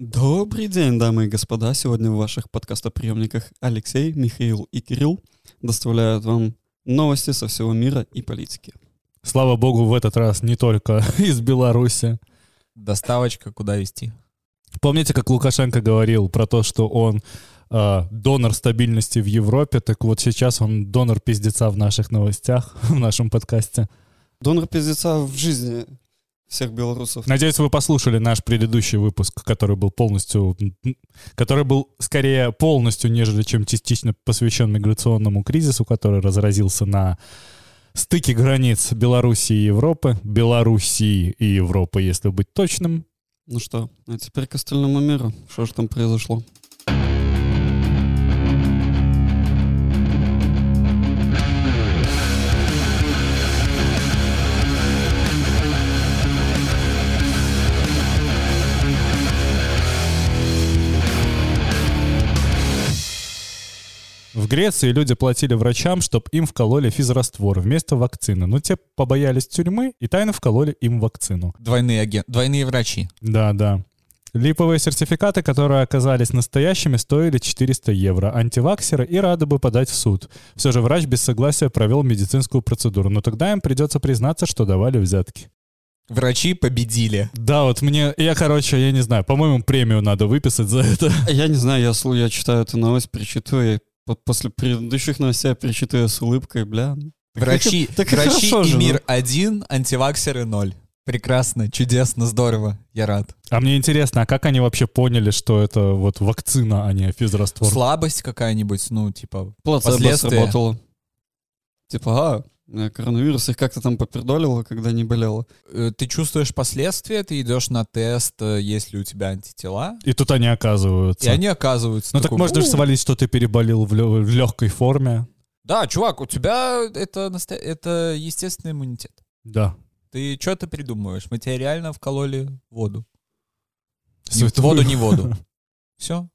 Добрый день, дамы и господа. Сегодня в ваших подкастоприемниках Алексей, Михаил и Кирилл доставляют вам новости со всего мира и политики. Слава богу, в этот раз не только из Беларуси. Доставочка куда везти? Помните, как Лукашенко говорил про то, что он э, донор стабильности в Европе? Так вот сейчас он донор пиздеца в наших новостях, в нашем подкасте. Донор пиздеца в жизни всех белорусов. Надеюсь, вы послушали наш предыдущий выпуск, который был полностью, который был скорее полностью, нежели чем частично посвящен миграционному кризису, который разразился на стыке границ Белоруссии и Европы, Белоруссии и Европы, если быть точным. Ну что, а теперь к остальному миру. Что же там произошло? В Греции люди платили врачам, чтобы им вкололи физраствор вместо вакцины. Но те побоялись тюрьмы и тайно вкололи им вакцину. Двойные агент, двойные врачи. Да, да. Липовые сертификаты, которые оказались настоящими, стоили 400 евро. Антиваксеры и рады бы подать в суд. Все же врач без согласия провел медицинскую процедуру, но тогда им придется признаться, что давали взятки. Врачи победили. Да, вот мне, я, короче, я не знаю, по-моему, премию надо выписать за это. Я не знаю, я, я читаю эту новость, причитываю, и вот после предыдущих новостей я причитываю с улыбкой, бля. так Врачи, и- так и врачи хорошо и же, ну. мир один, антиваксеры ноль. Прекрасно, чудесно, здорово. Я рад. А мне интересно, а как они вообще поняли, что это вот вакцина, а не физраствор? Слабость какая-нибудь, ну, типа, Плацебо последствия. сработало. Типа, а, коронавирус их как-то там попердолило, когда не болело. э, ты чувствуешь последствия, ты идешь на тест, э, есть ли у тебя антитела, И тут они оказываются. и они оказываются. Ну так такой, можно же «У, свалить, что ты переболел в, лё- в легкой форме. Да, чувак, у тебя это, наста- это естественный иммунитет. Да. Ты что ты придумываешь? Мы тебе реально вкололи воду. Святую. воду, не воду. Все.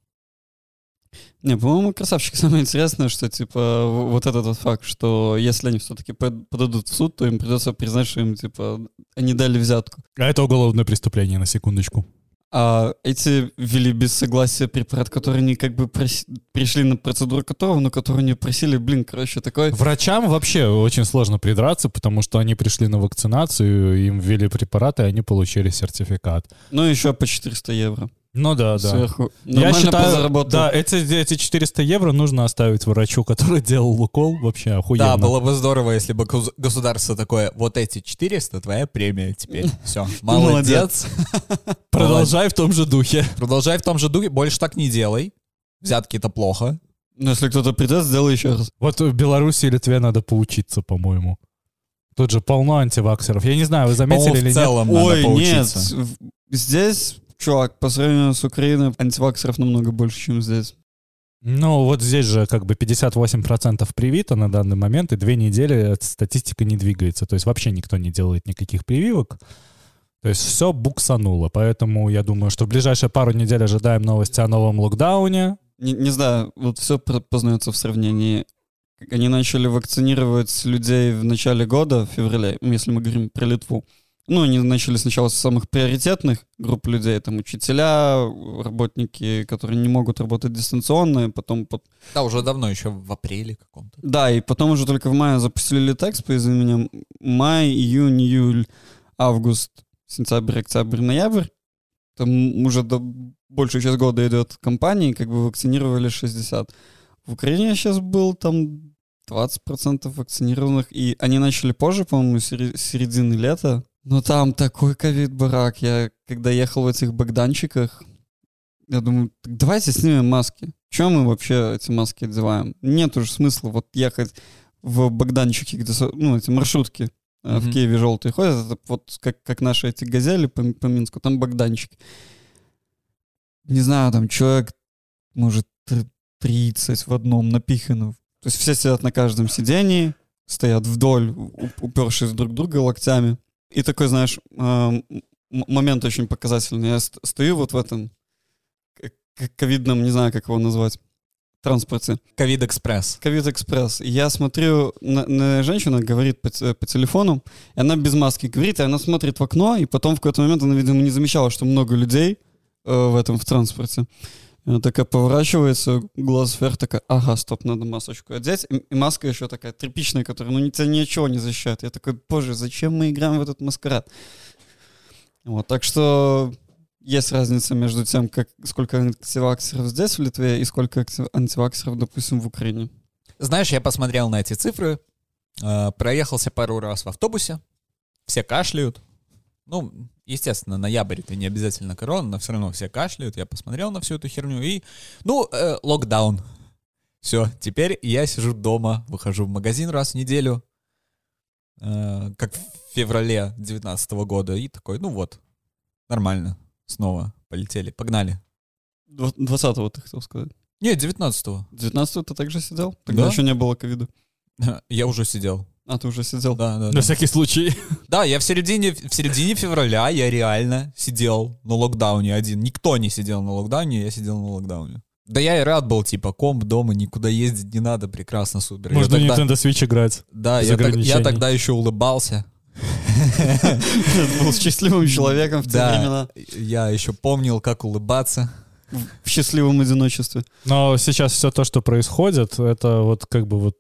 Не, по-моему, красавчик. Самое интересное, что, типа, вот этот вот факт, что если они все-таки подадут в суд, то им придется признать, что им, типа, они дали взятку. А это уголовное преступление, на секундочку. А эти ввели без согласия препарат, который они как бы проси- пришли на процедуру которого, но которую не просили, блин, короче, такой... Врачам вообще очень сложно придраться, потому что они пришли на вакцинацию, им ввели препараты, и они получили сертификат. Ну, еще по 400 евро Ну да, да. сверху. Я Нормально считаю, позаработал. да, эти, эти 400 евро нужно оставить врачу, который делал укол. Вообще охуенно. Да, было бы здорово, если бы гос- государство такое, вот эти 400, твоя премия теперь. Все, молодец. Продолжай в том же духе. Продолжай в том же духе, больше так не делай. Взятки это плохо. Но если кто-то придет, сделай еще раз. Вот в Беларуси и Литве надо поучиться, по-моему. Тут же полно антиваксеров. Я не знаю, вы заметили или в нет. целом Ой, надо нет, поучиться. в- здесь, чувак, по сравнению с Украиной, антиваксеров намного больше, чем здесь. Ну, вот здесь же как бы 58% привито на данный момент, и две недели статистика не двигается. То есть вообще никто не делает никаких прививок. То есть все буксануло. Поэтому я думаю, что в ближайшие пару недель ожидаем новости о новом локдауне. Не, не знаю, вот все познается в сравнении. Они начали вакцинировать людей в начале года, в феврале, если мы говорим про Литву. Ну, они начали сначала с самых приоритетных групп людей, там учителя, работники, которые не могут работать дистанционно, и потом под- Да, уже давно, еще в апреле каком-то. Да, и потом уже только в мае запустили Литекс по именем май, июнь, июль, август, сентябрь, октябрь, ноябрь. Там уже до, большую часть года идет кампания, и как бы вакцинировали 60. В Украине сейчас был там 20% вакцинированных, и они начали позже, по-моему, середины лета. Но там такой ковид-барак. Я, когда ехал в этих богданчиках, я думаю, так давайте снимем маски. Чем мы вообще эти маски одеваем? Нет уже смысла вот ехать в Богданчике, где ну, эти маршрутки э, в. Киеве желтые ходят, это вот как, как наши эти газели по, по Минску, там Богданчики. Не знаю, там человек, может, тр- 30 в одном напихано. То есть все сидят на каждом сидении, стоят вдоль, упершись друг друга локтями. И такой, знаешь, момент очень показательный. Я ст- стою вот в этом ковидном, не знаю, как его назвать, транспорте. Ковид-экспресс. Ковид-экспресс. Я смотрю, на, на женщина говорит по, по телефону, и она без маски говорит, и она смотрит в окно, и потом в какой-то момент она, видимо, не замечала, что много людей э, в этом, в транспорте. Она такая поворачивается, глаз вверх, такая, ага, стоп, надо масочку одеть. И, маска еще такая тряпичная, которая, ну, тебя ничего не защищает. Я такой, боже, зачем мы играем в этот маскарад? Вот, так что есть разница между тем, как, сколько антиваксеров здесь, в Литве, и сколько антиваксеров, допустим, в Украине. Знаешь, я посмотрел на эти цифры, э, проехался пару раз в автобусе, все кашляют. Ну, естественно, ноябрь это не обязательно корона, но все равно все кашляют. Я посмотрел на всю эту херню и, ну, э, локдаун. Все, теперь я сижу дома, выхожу в магазин раз в неделю, э, как в феврале 2019 года, и такой, ну вот, нормально, снова полетели, погнали. Дв- 20-го ты хотел сказать. Не, 19-го. 19-го ты также сидел? Тогда Да. еще не было ковида. Я уже сидел. А, ты уже сидел? Да, да, На да. всякий случай. Да, я в середине, в середине февраля я реально сидел на локдауне один. Никто не сидел на локдауне, я сидел на локдауне. Да я и рад был, типа, комп дома, никуда ездить не надо, прекрасно, супер. Я Можно тогда- Nintendo Switch играть. Да, я, так- я тогда еще улыбался. Был счастливым человеком в те Да. времена. Я еще помнил, как улыбаться. В счастливом одиночестве. Но сейчас все то, что происходит, это вот как бы вот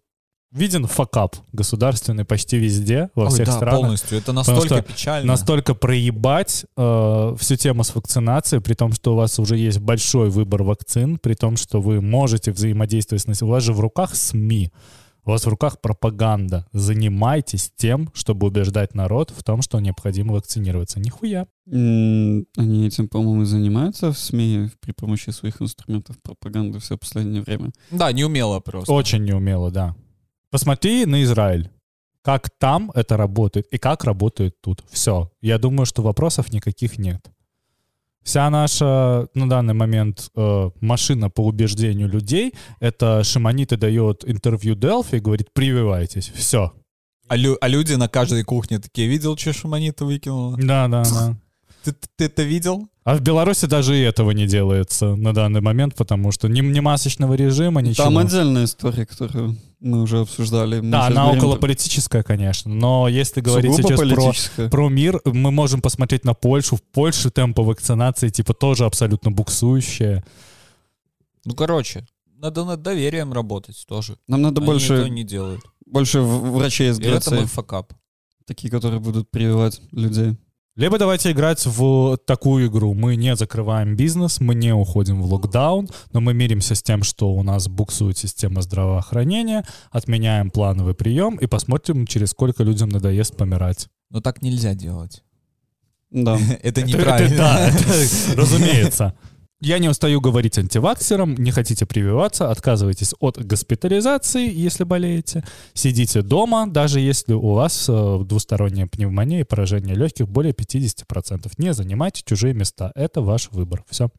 виден факап государственный почти везде, во Ой, всех да, странах. полностью. Это настолько что печально. Настолько проебать э, всю тему с вакцинацией, при том, что у вас уже есть большой выбор вакцин, при том, что вы можете взаимодействовать с населением. У вас же в руках СМИ, у вас в руках пропаганда. Занимайтесь тем, чтобы убеждать народ в том, что необходимо вакцинироваться. Нихуя. Они этим, по-моему, и занимаются в СМИ при помощи своих инструментов пропаганды все последнее время. Да, неумело просто. Очень неумело, да. Посмотри на Израиль. Как там это работает и как работает тут. Все. Я думаю, что вопросов никаких нет. Вся наша на данный момент э, машина по убеждению людей — это Шимонита дает интервью Делфи и говорит «прививайтесь». Все. А, лю- а люди на каждой кухне такие, видел, что Шуманита выкинула? Да, да, да. Ты, ты это видел? А в Беларуси даже и этого не делается на данный момент, потому что ни, ни масочного режима, ничего. Там отдельная история, которую мы уже обсуждали. Мы Да, она говорим около политическая, конечно. Но если говорить сугубо сейчас про про мир, мы можем посмотреть на Польшу. В Польше темпы вакцинации типа тоже абсолютно буксующие. Ну, короче, надо над доверием работать тоже. Нам надо Они больше, этого не делают. больше врачей из И это мой Греции, факап. такие, которые будут прививать людей. Либо давайте играть в такую игру. Мы не закрываем бизнес, мы не уходим в локдаун, но мы миримся с тем, что у нас буксует система здравоохранения, отменяем плановый прием и посмотрим, через сколько людям надоест помирать. Но так нельзя делать. Да. Это неправильно. Да, разумеется. Я не устаю говорить антиваксерам, не хотите прививаться, отказывайтесь от госпитализации, если болеете. Сидите дома, даже если у вас э, двусторонняя пневмония и поражение легких более 50%. Не занимайте чужие места. Это ваш выбор. Все.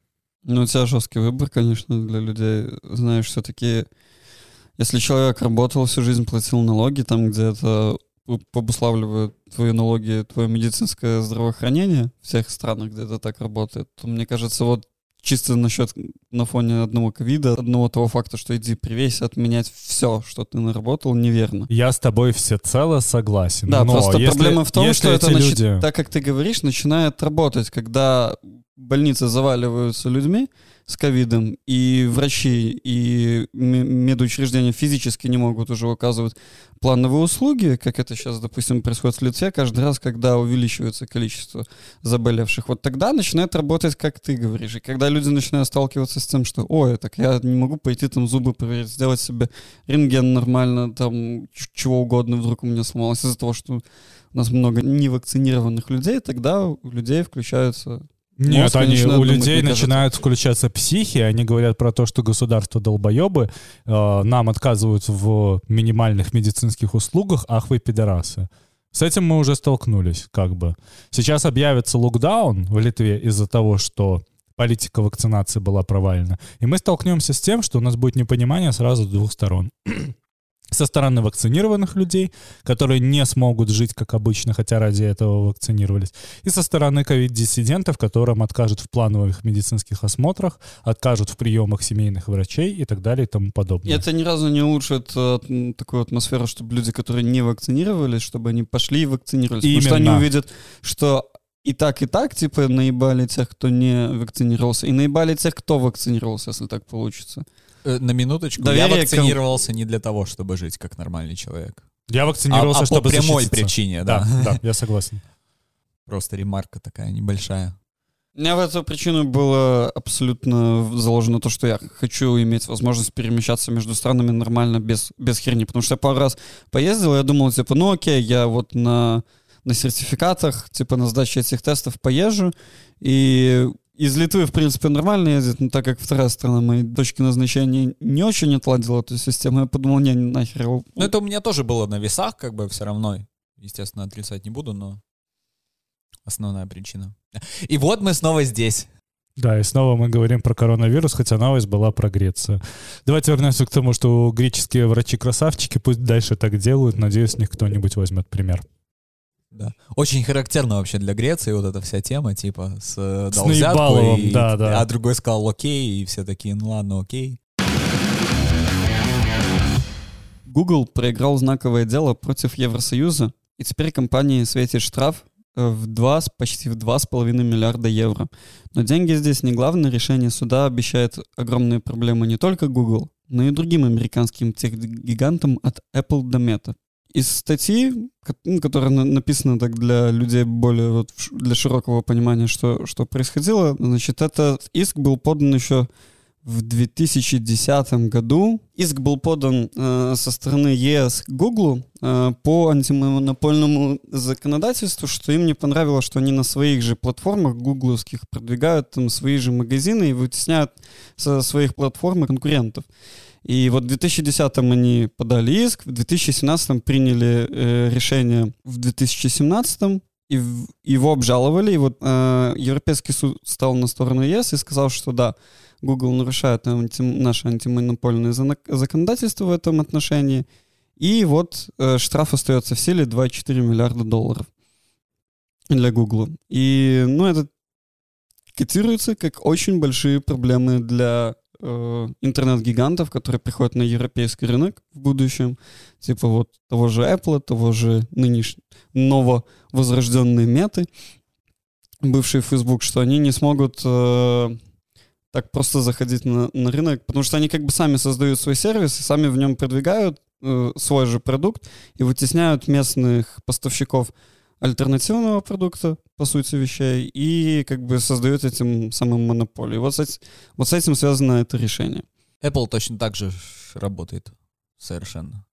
Ну, у тебя жесткий выбор, конечно, для людей. Знаешь, все-таки, если человек работал всю жизнь, платил налоги, там, где это об- обуславливает твои налоги, твое медицинское здравоохранение в всех странах, где это так работает, то, мне кажется, вот чисто насчет на фоне одного ковида, одного того факта, что иди привейся, отменять все, что ты наработал, неверно. Я с тобой всецело согласен. Да, но просто если- проблема в том, что это, начи- люди... так как ты говоришь, начинает работать, когда больницы заваливаются людьми с ковидом, и врачи, и медучреждения физически не могут уже оказывать плановые услуги, как это сейчас, допустим, происходит в Литве, каждый раз, когда увеличивается количество заболевших. Вот тогда начинает работать, как ты говоришь. И когда люди начинают сталкиваться с тем, что, ой, так я не могу пойти там зубы проверить, сделать себе рентген нормально, там чего угодно вдруг у меня сломалось из-за того, что у нас много невакцинированных людей, тогда у людей включаются Нет, Мозг они, у думать, людей кажется. начинают включаться психи, они говорят про то, что государство долбоебы, э, нам отказывают в минимальных медицинских услугах, ах вы пидорасы. С этим мы уже столкнулись, как бы. Сейчас объявится локдаун в Литве из-за того, что политика вакцинации была провалена. И мы столкнемся с тем, что у нас будет непонимание сразу с двух сторон. Со стороны вакцинированных людей, которые не смогут жить как обычно, хотя ради этого вакцинировались и со стороны ковид-диссидентов, которым откажут в плановых медицинских осмотрах, откажут в приемах семейных врачей и так далее и тому И подобное. это ни разу не улучшит э, такую атмосферу, чтобы люди, которые не вакцинировались, чтобы они пошли и вакцинировались. Потому что они Именно. увидят, что и так, и так, типа, наебали тех, кто не вакцинировался, и наебали тех, кто вакцинировался, если так получится. Э, На минуточку, Доверие я вакцинировался не для того, чтобы жить как нормальный человек. Я А, вакцинировался, а по чтобы прямой защититься. причине, да. Да, да, я согласен. Просто ремарка такая небольшая. У меня в эту причину было абсолютно заложено то, что я хочу иметь возможность перемещаться между странами нормально, без, без херни. Потому что я пару раз поездил, я думал, типа, ну окей, я вот на, на сертификатах, типа, на сдаче этих тестов поезжу. И из Литвы, в принципе, нормально ездить, но так как вторая страна моей точки назначения не очень отладила эту систему, я подумал, не, нахер. его- Ну, это у меня тоже было на весах, как бы все равно. Естественно, отрицать не буду, но основная причина. И вот мы снова здесь. Да, и снова мы говорим про коронавирус, хотя новость была про Грецию. Давайте вернемся к тому, что греческие врачи-красавчики пусть дальше так делают. Надеюсь, с них кто-нибудь возьмет пример. Да. Очень характерно вообще для Греции вот эта вся тема, типа, с, э, С наебаловым, и- да, да. а другой сказал окей, и все такие, ну ладно, окей. Google проиграл знаковое дело против Евросоюза, и теперь компании светит штраф э, в 2, с- почти в 2,5 миллиарда евро. Но деньги здесь не главное. Решение суда обещает огромные проблемы не только Google, но и другим американским тех-гигантам от Apple до Meta. Из статьи, ну, которая на- написана так для людей более вот, для широкого понимания, что, что происходило, значит, этот иск был подан еще в 2010 году. Иск был подан э, со стороны ЕС Гуглу э, по антимонопольному законодательству, что им не понравилось, что они на своих же платформах гугловских продвигают там свои же магазины и вытесняют со своих платформ конкурентов. И вот в 2010 они подали иск, в 2017 приняли э, решение в 2017 и в- его обжаловали, и вот э, Европейский суд стал на сторону ЕС и сказал, что да, Google нарушает анти- наше антимонопольное законодательство в этом отношении, и вот э, штраф остается в силе 2,4 миллиарда долларов для Google. И, ну, это котируется как очень большие проблемы для интернет-гигантов, которые приходят на европейский рынок в будущем, типа вот того же Apple, того же нынешнего нововозрожденной меты, бывший Facebook, что они не смогут э, так просто заходить на, на рынок, потому что они как бы сами создают свой сервис и сами в нем продвигают э, свой же продукт и вытесняют местных поставщиков альтернативного продукта, по сути вещей, и как бы создают этим самым монополию. Вот с, вот с этим связано это решение. Apple точно так же работает. Совершенно.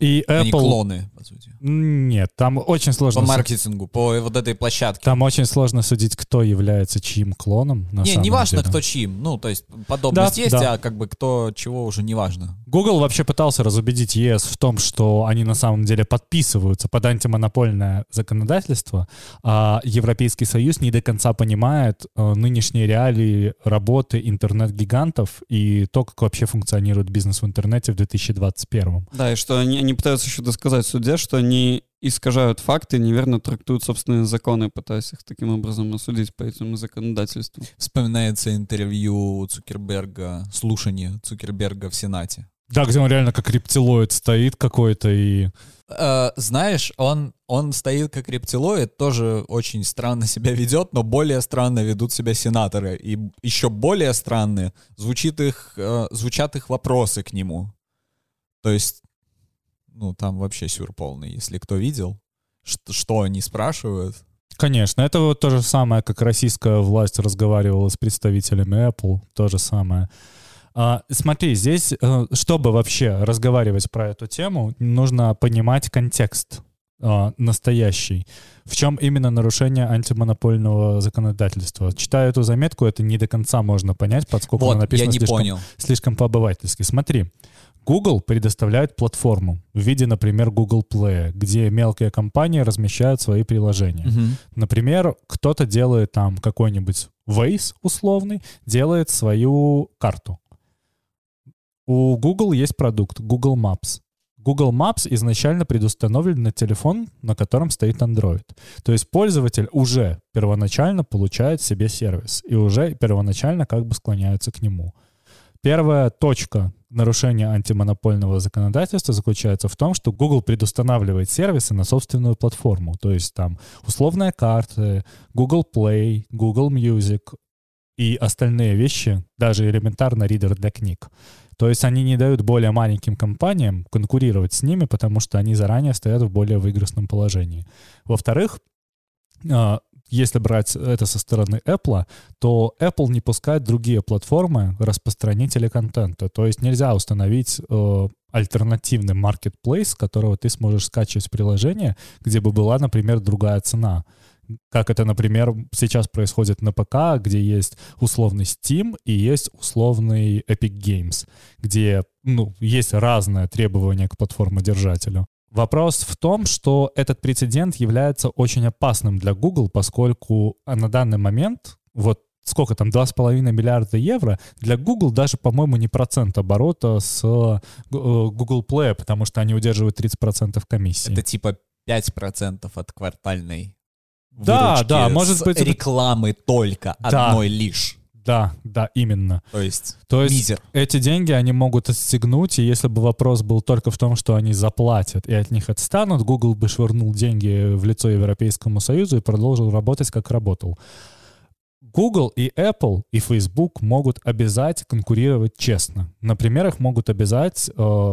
И Они Apple... клоны, по сути. Нет, там очень По сложно... су- маркетингу, по вот этой площадке. Там очень сложно судить, кто является чьим клоном. На не, не важно, деле. кто чьим. Ну, то есть подобность Да, есть, да. а как бы кто чего уже не важно. Google вообще пытался разубедить ЕС в том, что они на самом деле подписываются под антимонопольное законодательство, а Европейский Союз не до конца понимает э, нынешние реалии работы интернет-гигантов и то, как вообще функционирует бизнес в интернете в 2021. Да, и что они, они пытаются еще досказать в суде, что они искажают факты, неверно трактуют собственные законы, пытаясь их таким образом осудить по этому законодательству. Вспоминается интервью Цукерберга, слушание Цукерберга в Сенате. Да, где он реально как рептилоид стоит какой-то и... Э, знаешь, он, он стоит как рептилоид, тоже очень странно себя ведет, но более странно ведут себя сенаторы. И еще более странные звучит их, э, звучат их вопросы к нему. То есть, ну, там вообще сюр полный, если кто видел, что, что они спрашивают. Конечно, это вот то же самое, как российская власть разговаривала с представителями Apple, то же самое. А, смотри, здесь, э, чтобы вообще разговаривать про эту тему, нужно понимать контекст а, настоящий. В чем именно нарушение антимонопольного законодательства? Читая эту заметку, это не до конца можно понять, поскольку она вот, я написана не слишком, понял. слишком по-обывательски. Смотри, Google предоставляет платформу в виде, например, Google Play, где мелкие компании размещают свои приложения. Мгм. Например, кто-то делает там какой-нибудь Waze условный, делает свою карту. У Google есть продукт Google Maps. Google Maps изначально предустановлен на телефон, на котором стоит Android. То есть пользователь уже первоначально получает себе сервис и уже первоначально как бы склоняются к нему. Первая точка нарушения антимонопольного законодательства заключается в том, что Google предустанавливает сервисы на собственную платформу. То есть там условные карты, Google Play, Google Music и остальные вещи, даже элементарно ридер для книг. То есть они не дают более маленьким компаниям конкурировать с ними, потому что они заранее стоят в более выигрышном положении. Во-вторых, а, если брать это со стороны Apple, то Apple не пускает другие платформы распространителя контента. То есть нельзя установить э, альтернативный marketplace, с которого ты сможешь скачивать приложение, где бы была, например, другая цена. Как это, например, сейчас происходит на ПК, где есть условный Steam и есть условный Epic Games, где ну, есть разное требование к платформодержателю. Вопрос в том, что этот прецедент является очень опасным для Google, поскольку на данный момент, вот сколько там, 2,5 миллиарда евро, для Google даже, по-моему, не процент оборота с э, Google Play, потому что они удерживают 30% комиссии. Это типа 5% от квартальной да, да, может быть... рекламы только да. одной лишь. Да, да, именно. То есть, То есть мизер. эти деньги они могут отстегнуть, и если бы вопрос был только в том, что они заплатят и от них отстанут, Google бы швырнул деньги в лицо Европейскому Союзу и продолжил работать, как работал. Google и Apple и Facebook могут обязать конкурировать честно. Например, их могут обязать э,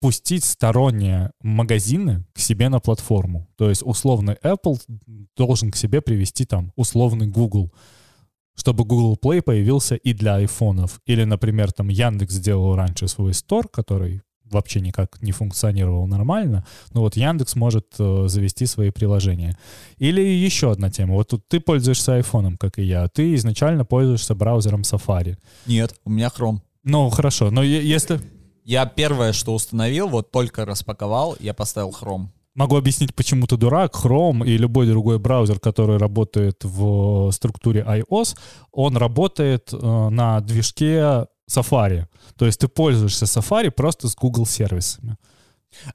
пустить сторонние магазины к себе на платформу. То есть условный Apple должен к себе привести там условный Google чтобы Google Play появился и для айфонов. Или, например, там Яндекс сделал раньше свой стор, который вообще никак не функционировал нормально, но вот Яндекс может э, завести свои приложения. Или еще одна тема. Вот тут ты пользуешься айфоном, как и я. Ты изначально пользуешься браузером Safari. Нет, у меня Chrome. Ну, хорошо, но если... Я первое, что установил, вот только распаковал, я поставил Chrome. Могу объяснить, почему ты дурак. Chrome и любой другой браузер, который работает в структуре iOS, он работает э, на движке Safari. То есть ты пользуешься Safari просто с Google сервисами.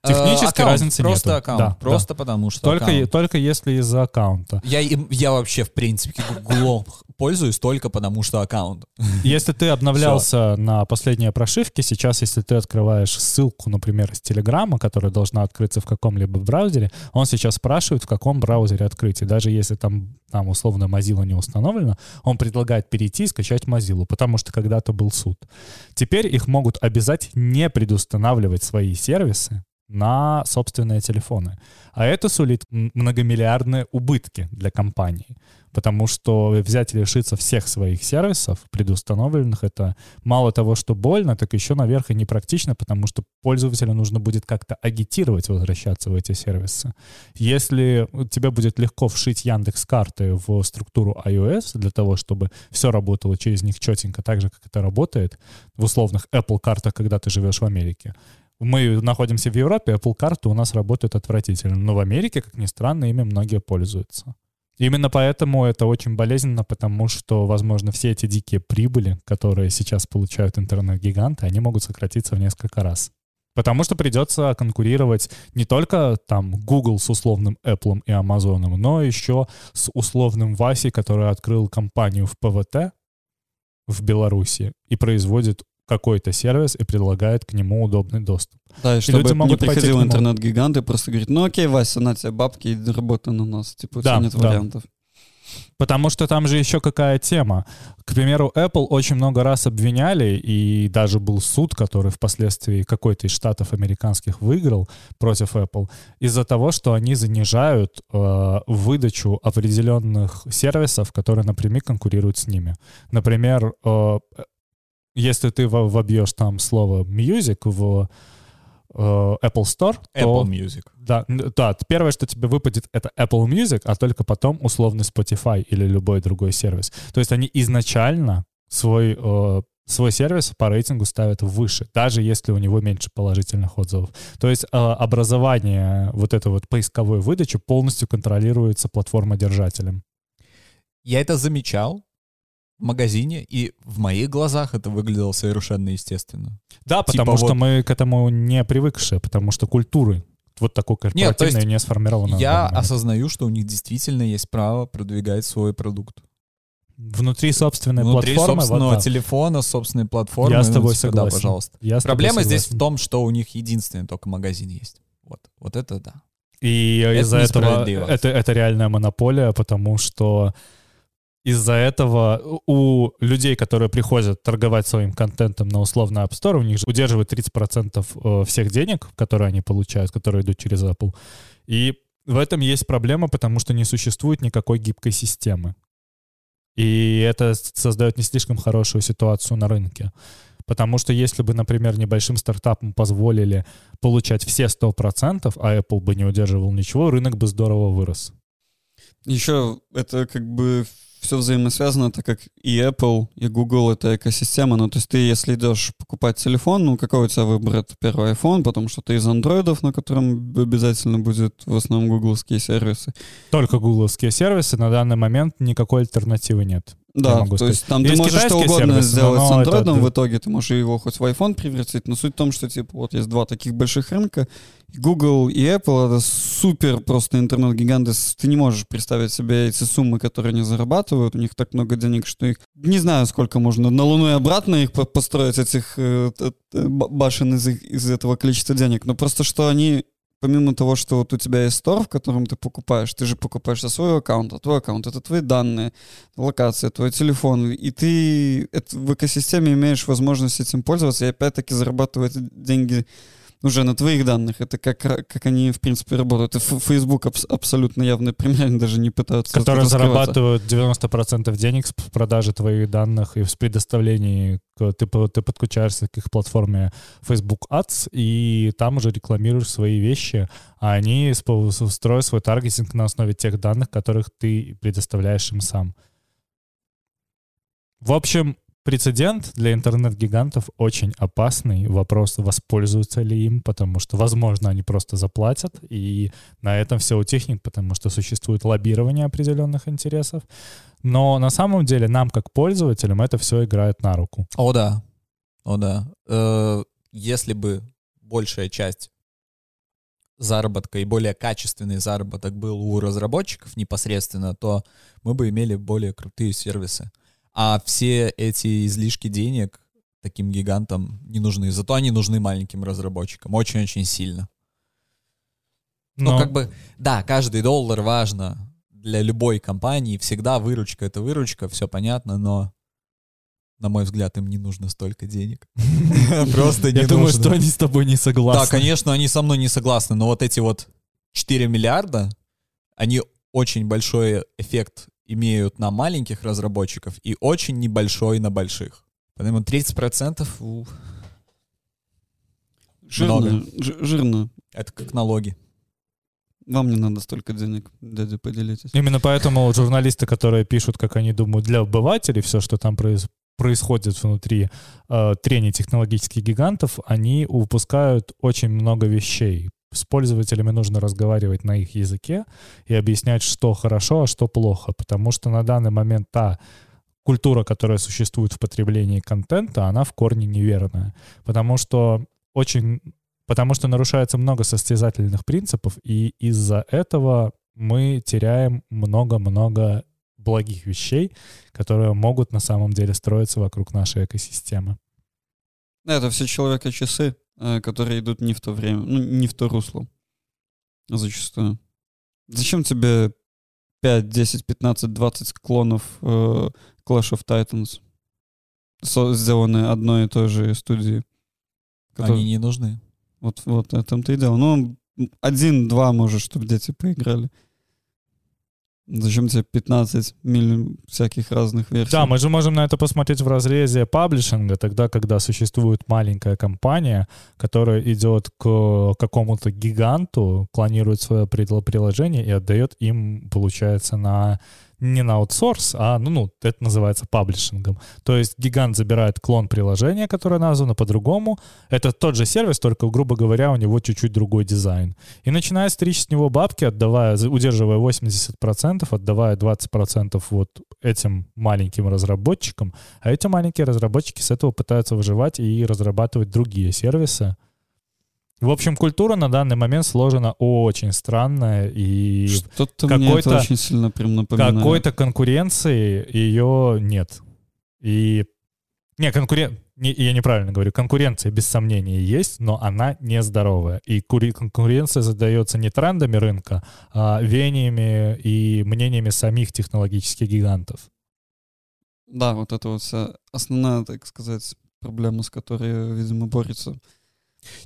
Технически аккаунт, разницы просто нету. Аккаунт, да, просто да. потому что только, аккаунт. только если из-за аккаунта. Я, я вообще, в принципе, Google пользуюсь только потому что аккаунт. Если ты обновлялся на последние прошивки, сейчас, если ты открываешь ссылку, например, из Телеграма, которая должна открыться в каком-либо браузере, он сейчас спрашивает, в каком браузере открыть. И даже если там, там условно Mozilla не установлена, он предлагает перейти и скачать Mozilla, потому что когда-то был суд. Теперь их могут обязать не предустанавливать свои сервисы, на собственные телефоны. А это сулит многомиллиардные убытки для компании, потому что взять и лишиться всех своих сервисов предустановленных, это мало того, что больно, так еще наверх и непрактично, потому что пользователю нужно будет как-то агитировать возвращаться в эти сервисы. Если тебе будет легко вшить Яндекс карты в структуру iOS для того, чтобы все работало через них четенько, так же, как это работает в условных Apple картах, когда ты живешь в Америке, мы находимся в Европе, Apple карты у нас работают отвратительно. Но в Америке, как ни странно, ими многие пользуются. Именно поэтому это очень болезненно, потому что, возможно, все эти дикие прибыли, которые сейчас получают интернет-гиганты, они могут сократиться в несколько раз. Потому что придется конкурировать не только там Google с условным Apple и Amazon, но еще с условным Васей, который открыл компанию в ПВТ в Беларуси и производит какой-то сервис и предлагает к нему удобный доступ. Да, и чтобы не приходил интернет-гигант и просто говорит, ну окей, Вася, на тебе бабки и работай на нас. Типа, да, нет да. вариантов. Потому что там же еще какая тема. К примеру, Apple очень много раз обвиняли, и даже был суд, который впоследствии какой-то из штатов американских выиграл против Apple, из-за того, что они занижают э, выдачу определенных сервисов, которые напрямик конкурируют с ними. Например, э, если ты вобьешь там слово music в э, Apple Store, Apple то, Music. Да, да, первое, что тебе выпадет, это Apple Music, а только потом условный Spotify или любой другой сервис. То есть они изначально свой, э, свой сервис по рейтингу ставят выше, даже если у него меньше положительных отзывов. То есть э, образование вот этой вот поисковой выдачи полностью контролируется платформодержателем. Я это замечал, магазине, и в моих глазах это выглядело совершенно естественно. Да, типа потому что мы к этому не привыкшие, потому что культуры вот такой корпоративной не сформировано. Я осознаю, что у них действительно есть право продвигать свой продукт. Внутри собственной Внутри платформы. собственного вот да. телефона, собственной платформы. Я с ну, тобой типа, согласен. Да, пожалуйста. Я Проблема здесь в том, что у них единственный только магазин есть. Вот, вот это да. И Это из-за этого это, это реальная монополия, потому что из-за этого у людей, которые приходят торговать своим контентом на условный App Store, у них же удерживают 30% э, всех денег, которые они получают, которые идут через Apple. И в этом есть проблема, потому что не существует никакой гибкой системы. И это создает не слишком хорошую ситуацию на рынке. Потому что если бы, например, небольшим стартапам позволили получать все 100%, а Apple бы не удерживал ничего, рынок бы здорово вырос. Еще это как бы все взаимосвязано, так как и Apple, и Google — это экосистема. Ну, то есть ты, если идешь покупать телефон, ну, какой у тебя выбор? Это первый iPhone, потому что ты из андроидов, на котором обязательно будет в основном гугловские сервисы. Только гугловские сервисы, на данный момент никакой альтернативы нет. Да, могу то сказать. есть там ты Есть можешь что угодно сервисы, сделать с это андроидом, д- в итоге ты можешь его хоть в iPhone превратить, но суть в том, что типа вот есть два таких больших рынка, Google и Apple это супер просто интернет-гиганты, ты не можешь представить себе эти суммы, которые они зарабатывают, у них так много денег, что их, не знаю, сколько можно на Луну и обратно их по- построить, этих э, башен из, их- из этого количества денег, но просто что они помимо того, что вот у тебя есть стор, в котором ты покупаешь, ты же покупаешь со своего аккаунта, твой аккаунт — это твои данные, локация, твой телефон, и ты в экосистеме имеешь возможность этим пользоваться и опять-таки зарабатывать деньги уже на твоих данных. Это как, как они, в принципе, работают. И Facebook абс- абсолютно явный пример, они даже не пытаются Которые зарабатывают 90% денег с продажи твоих данных и с предоставления. к- Ты, ты подключаешься к их платформе Facebook Ads, и там уже рекламируешь свои вещи, а они строят свой таргетинг на основе тех данных, которых ты предоставляешь им сам. В общем, прецедент для интернет-гигантов очень опасный. Вопрос, воспользуются ли им, потому что, возможно, они просто заплатят, и на этом все утихнет, потому что существует лоббирование определенных интересов. Но на самом деле нам, как пользователям, это все играет на руку. О, да. О, да. Э, Если бы большая часть заработка и более качественный заработок был у разработчиков непосредственно, то мы бы имели более крутые сервисы. А все эти излишки денег таким гигантам не нужны. Зато они нужны маленьким разработчикам очень-очень сильно. Ну, Но как бы, да, каждый доллар важно для любой компании. Всегда выручка — это выручка, все понятно, но, на мой взгляд, им не нужно столько денег. Просто не я думаю, нужно. что они с тобой не согласны. Да, конечно, они со мной не согласны, но вот эти вот 4 миллиарда, они очень большой эффект имеют на маленьких разработчиков и очень небольшой на больших. Поэтому 30% у, Жирно, Много. жирно. это как налоги. Вам не надо столько денег, дядя, поделитесь. Именно поэтому журналисты, которые пишут, как они думают, для обывателей, все, что там произ- происходит внутри э, трений технологических гигантов, они упускают очень много вещей. С пользователями нужно разговаривать на их языке и объяснять, что хорошо, а что плохо. Потому что на данный момент та культура, которая существует в потреблении контента, она в корне неверная. Потому что очень потому что нарушается много состязательных принципов, и из-за этого мы теряем много-много благих вещей, которые могут на самом деле строиться вокруг нашей экосистемы. Это все человека-часы, э, которые идут не в то время, ну, не в то русло. Зачастую. Зачем тебе 5, 10, 15, 20 клонов э, Clash of Titans, со- сделанные одной и той же студией? Которые- Они не нужны. Вот, вот, в этом-то и дело. Ну, один-два, может, чтобы дети поиграли. Зачем тебе 15 милли всяких разных версий? Да, мы же можем на это посмотреть в разрезе паблишинга, тогда, когда существует маленькая компания, которая идет к какому-то гиганту, клонирует свое прил- приложение и отдает им, получается, на не на аутсорс, а, ну, ну, это называется паблишингом. То есть гигант забирает клон приложения, которое названо по-другому. Это тот же сервис, только, грубо говоря, у него чуть-чуть другой дизайн. И начинает стричь с него бабки, отдавая, удерживая 80%, отдавая 20% вот этим маленьким разработчикам. А эти маленькие разработчики с этого пытаются выживать и разрабатывать другие сервисы. В общем, культура на данный момент сложена очень странная, и Что-то какой-то- очень сильно прям напоминает. какой-то конкуренции ее нет. И... Не, конкурен... не- я неправильно говорю. Конкуренция без сомнения есть, но она нездоровая. И кури- конкуренция задается не трендами рынка, а веяниями и мнениями самих технологических гигантов. Да, вот это вот вся основная, так сказать, проблема, с которой, видимо, борется.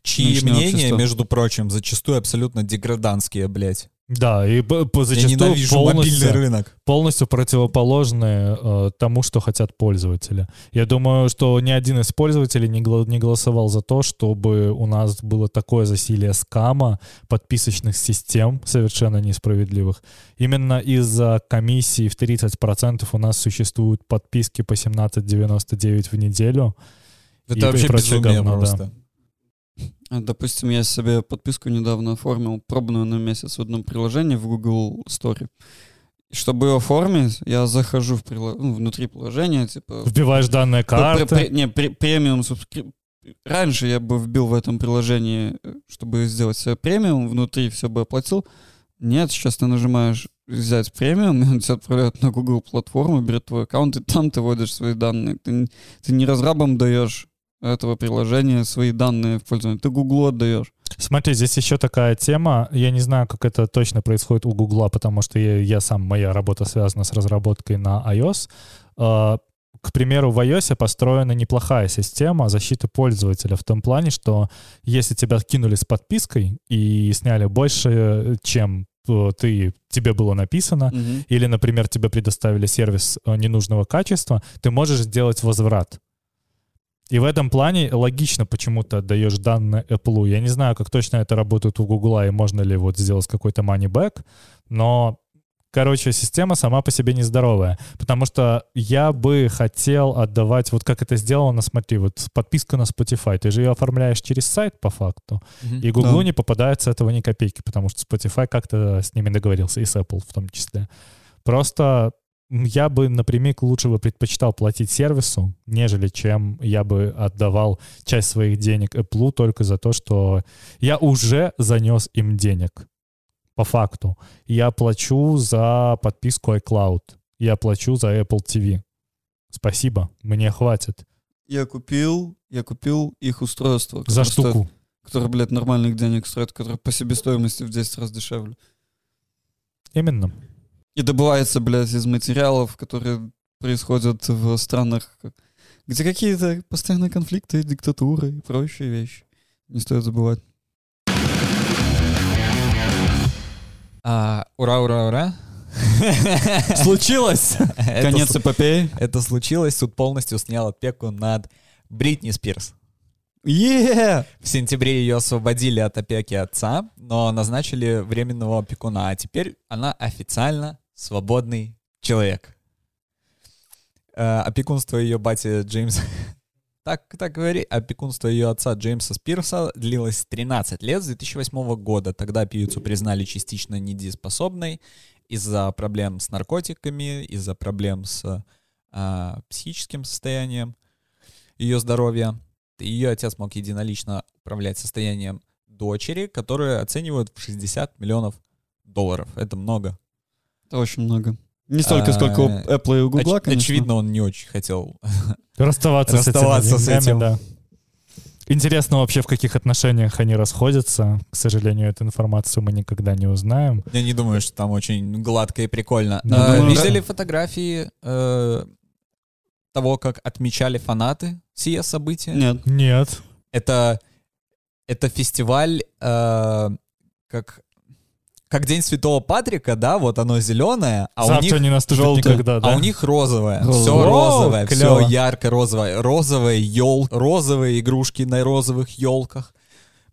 Чьи Нынешнее мнения, общество. между прочим, зачастую абсолютно деградантские, блядь. Да, и по- по- зачастую полностью, рынок. полностью противоположны э, тому, что хотят пользователи. Я думаю, что ни один из пользователей не, гла- не голосовал за то, чтобы у нас было такое засилие скама, подписочных систем совершенно несправедливых. Именно из-за комиссии в 30% у нас существуют подписки по 17,99 в неделю. Это И вообще безумие говно, да. просто. А, Допустим, я себе подписку недавно оформил, пробную на месяц в одном приложении в Google Store. Чтобы ее оформить, я захожу в прило- ну, внутри приложения, типа... Вбиваешь данные пр- пр- карты. пр- не, пр- премиум субскрип- Раньше я бы вбил в этом приложении, чтобы сделать себе премиум, внутри все бы оплатил. Нет, сейчас ты нажимаешь взять премиум, и он тебя отправляет на Google платформу, берет твой аккаунт, и там ты вводишь свои данные. Ты, ты не разрабам даешь этого приложения свои данные в пользование, ты Google отдаешь. Смотри, здесь еще такая тема. Я не знаю, как это точно происходит у Гугла, потому что я, я сам, моя работа связана с разработкой на iOS. А, К примеру, в iOS построена неплохая система защиты пользователя в том плане, что если тебя кинули с подпиской и сняли больше, чем э, ты, тебе было написано, Мгм. или, например, тебе предоставили сервис э, ненужного качества, ты можешь сделать возврат. И в этом плане логично почему-то отдаешь данные Apple. Я не знаю, как точно это работает у Google и можно ли вот сделать какой-то money back, но, короче, система сама по себе нездоровая. Потому что я бы хотел отдавать, вот как это сделано, смотри, вот подписка на Spotify, ты же ее оформляешь через сайт по факту, и Google Да. не попадает с этого ни копейки, потому что Spotify как-то с ними договорился, и с Apple в том числе. Просто я бы напрямик лучше бы предпочитал платить сервису, нежели чем я бы отдавал часть своих денег Apple только за то, что я уже занес им денег. По факту. Я плачу за подписку iCloud. Я плачу за Apple TV. Спасибо, мне хватит. Я купил, я купил их устройство. За которое стоит- штуку. Которое, блядь, нормальных денег стоит, которое по себестоимости в 10 раз дешевле. Именно. И добывается, блядь, из материалов, которые происходят в странах, где какие-то постоянные конфликты, диктатуры и прочие вещи. Не стоит забывать. А, ура, ура, ура. Случилось! Конец эпопеи. Это случилось, суд полностью снял опеку над Бритни Спирс. Е! В сентябре ее освободили от опеки отца, но назначили временного опекуна, а теперь она официально свободный человек. Э, опекунство ее бати Джеймса... Так, так говори, опекунство ее отца Джеймса Спирса длилось 13 лет с 2008 года. Тогда певицу признали частично недееспособной из-за проблем с наркотиками, из-за проблем с а, психическим состоянием ее здоровья. Ее отец мог единолично управлять состоянием дочери, которую оценивают в 60 миллионов долларов. Это много. Очень много. Не столько, сколько у А, Apple и у Google, Оч- конечно. очевидно, он не очень хотел. Расставаться, Расставаться с с этими этим. деньгами, да. Интересно вообще, в каких отношениях они расходятся. К сожалению, эту информацию мы никогда не узнаем. Я не думаю, что там очень гладко и прикольно. Да, А, думаю, Видели да. фотографии э, того, как отмечали фанаты сие события? Нет. Нет. Это, это фестиваль э, как, как День Святого Патрика, да, вот оно зеленое, а у них не наступит желтое. никогда, да? А у них розовое. Все розовое, все ярко розовое. Розовые ел, розовые игрушки на розовых елках.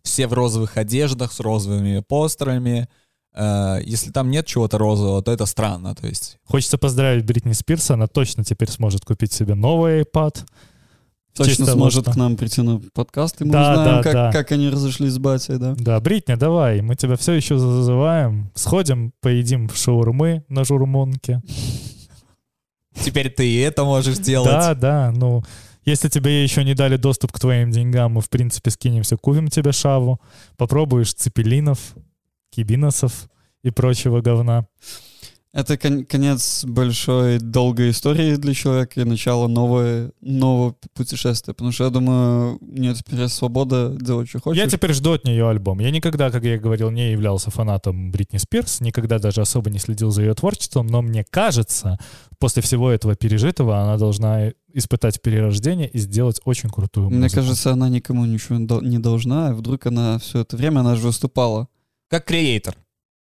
Все в розовых одеждах с розовыми постерами. Э, Если там нет чего-то розового, то это странно. То есть Хочется поздравить Бритни Спирс, она точно теперь сможет купить себе новый iPad. Точно Чисто сможет вот к нам прийти на подкаст, и мы Да, узнаем, да, как, да. как они разошлись с батей, да. Да, Бритни, давай, мы тебя все еще зазываем. Сходим, поедим в шаурмы на журмонке. теперь ты и это можешь делать. Да, да, ну, Если тебе еще не дали доступ к твоим деньгам, мы, в принципе, скинемся, купим тебе шаву, попробуешь цепелинов, кибиносов и прочего говна. Это кон- конец большой, долгой истории для человека и начало нового, нового путешествия. Потому что я думаю, у нее теперь есть свобода делать, что хочешь. Я теперь жду от нее альбом. Я никогда, как я говорил, не являлся фанатом Бритни Спирс, никогда даже особо не следил за ее творчеством, но мне кажется, после всего этого пережитого она должна испытать перерождение и сделать очень крутую музыку. Мне кажется, она никому ничего не дол- не должна, а вдруг она все это время, она же выступала. Как креатор.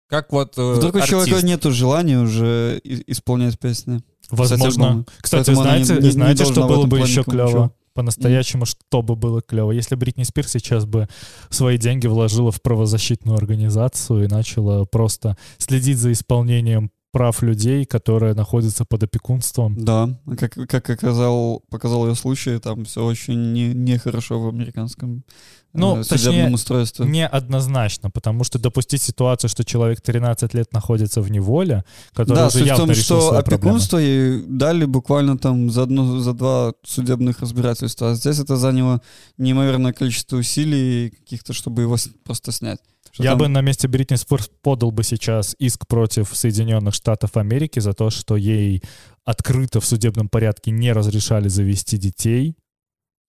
Как вот э, Вдруг у артист. человека нету желания уже и- исполнять песни. Возможно. Кстати, Поэтому она не- знаете, не- не знаете должна что в было этом бы плане еще никому клево? ничего. По-настоящему, что бы было клево? Если Бритни Спирс сейчас бы свои деньги вложила в правозащитную организацию и начала просто следить за исполнением прав людей, которые находятся под опекунством. Да, как, как оказал, показал ее случай, там все очень не- нехорошо в американском Ну, э, точнее, судебном устройстве. Неоднозначно, потому что допустить ситуацию, что человек 13 лет находится в неволе, который Да, уже суть в явно том, решил что опекунство ей дали буквально там за, одно, за два судебных разбирательства. А здесь это заняло неимоверное количество усилий каких-то, чтобы его просто снять. Что Я там- бы на месте Бритни Спирс подал бы сейчас иск против Соединенных Штатов Америки за то, что ей открыто в судебном порядке не разрешали завести детей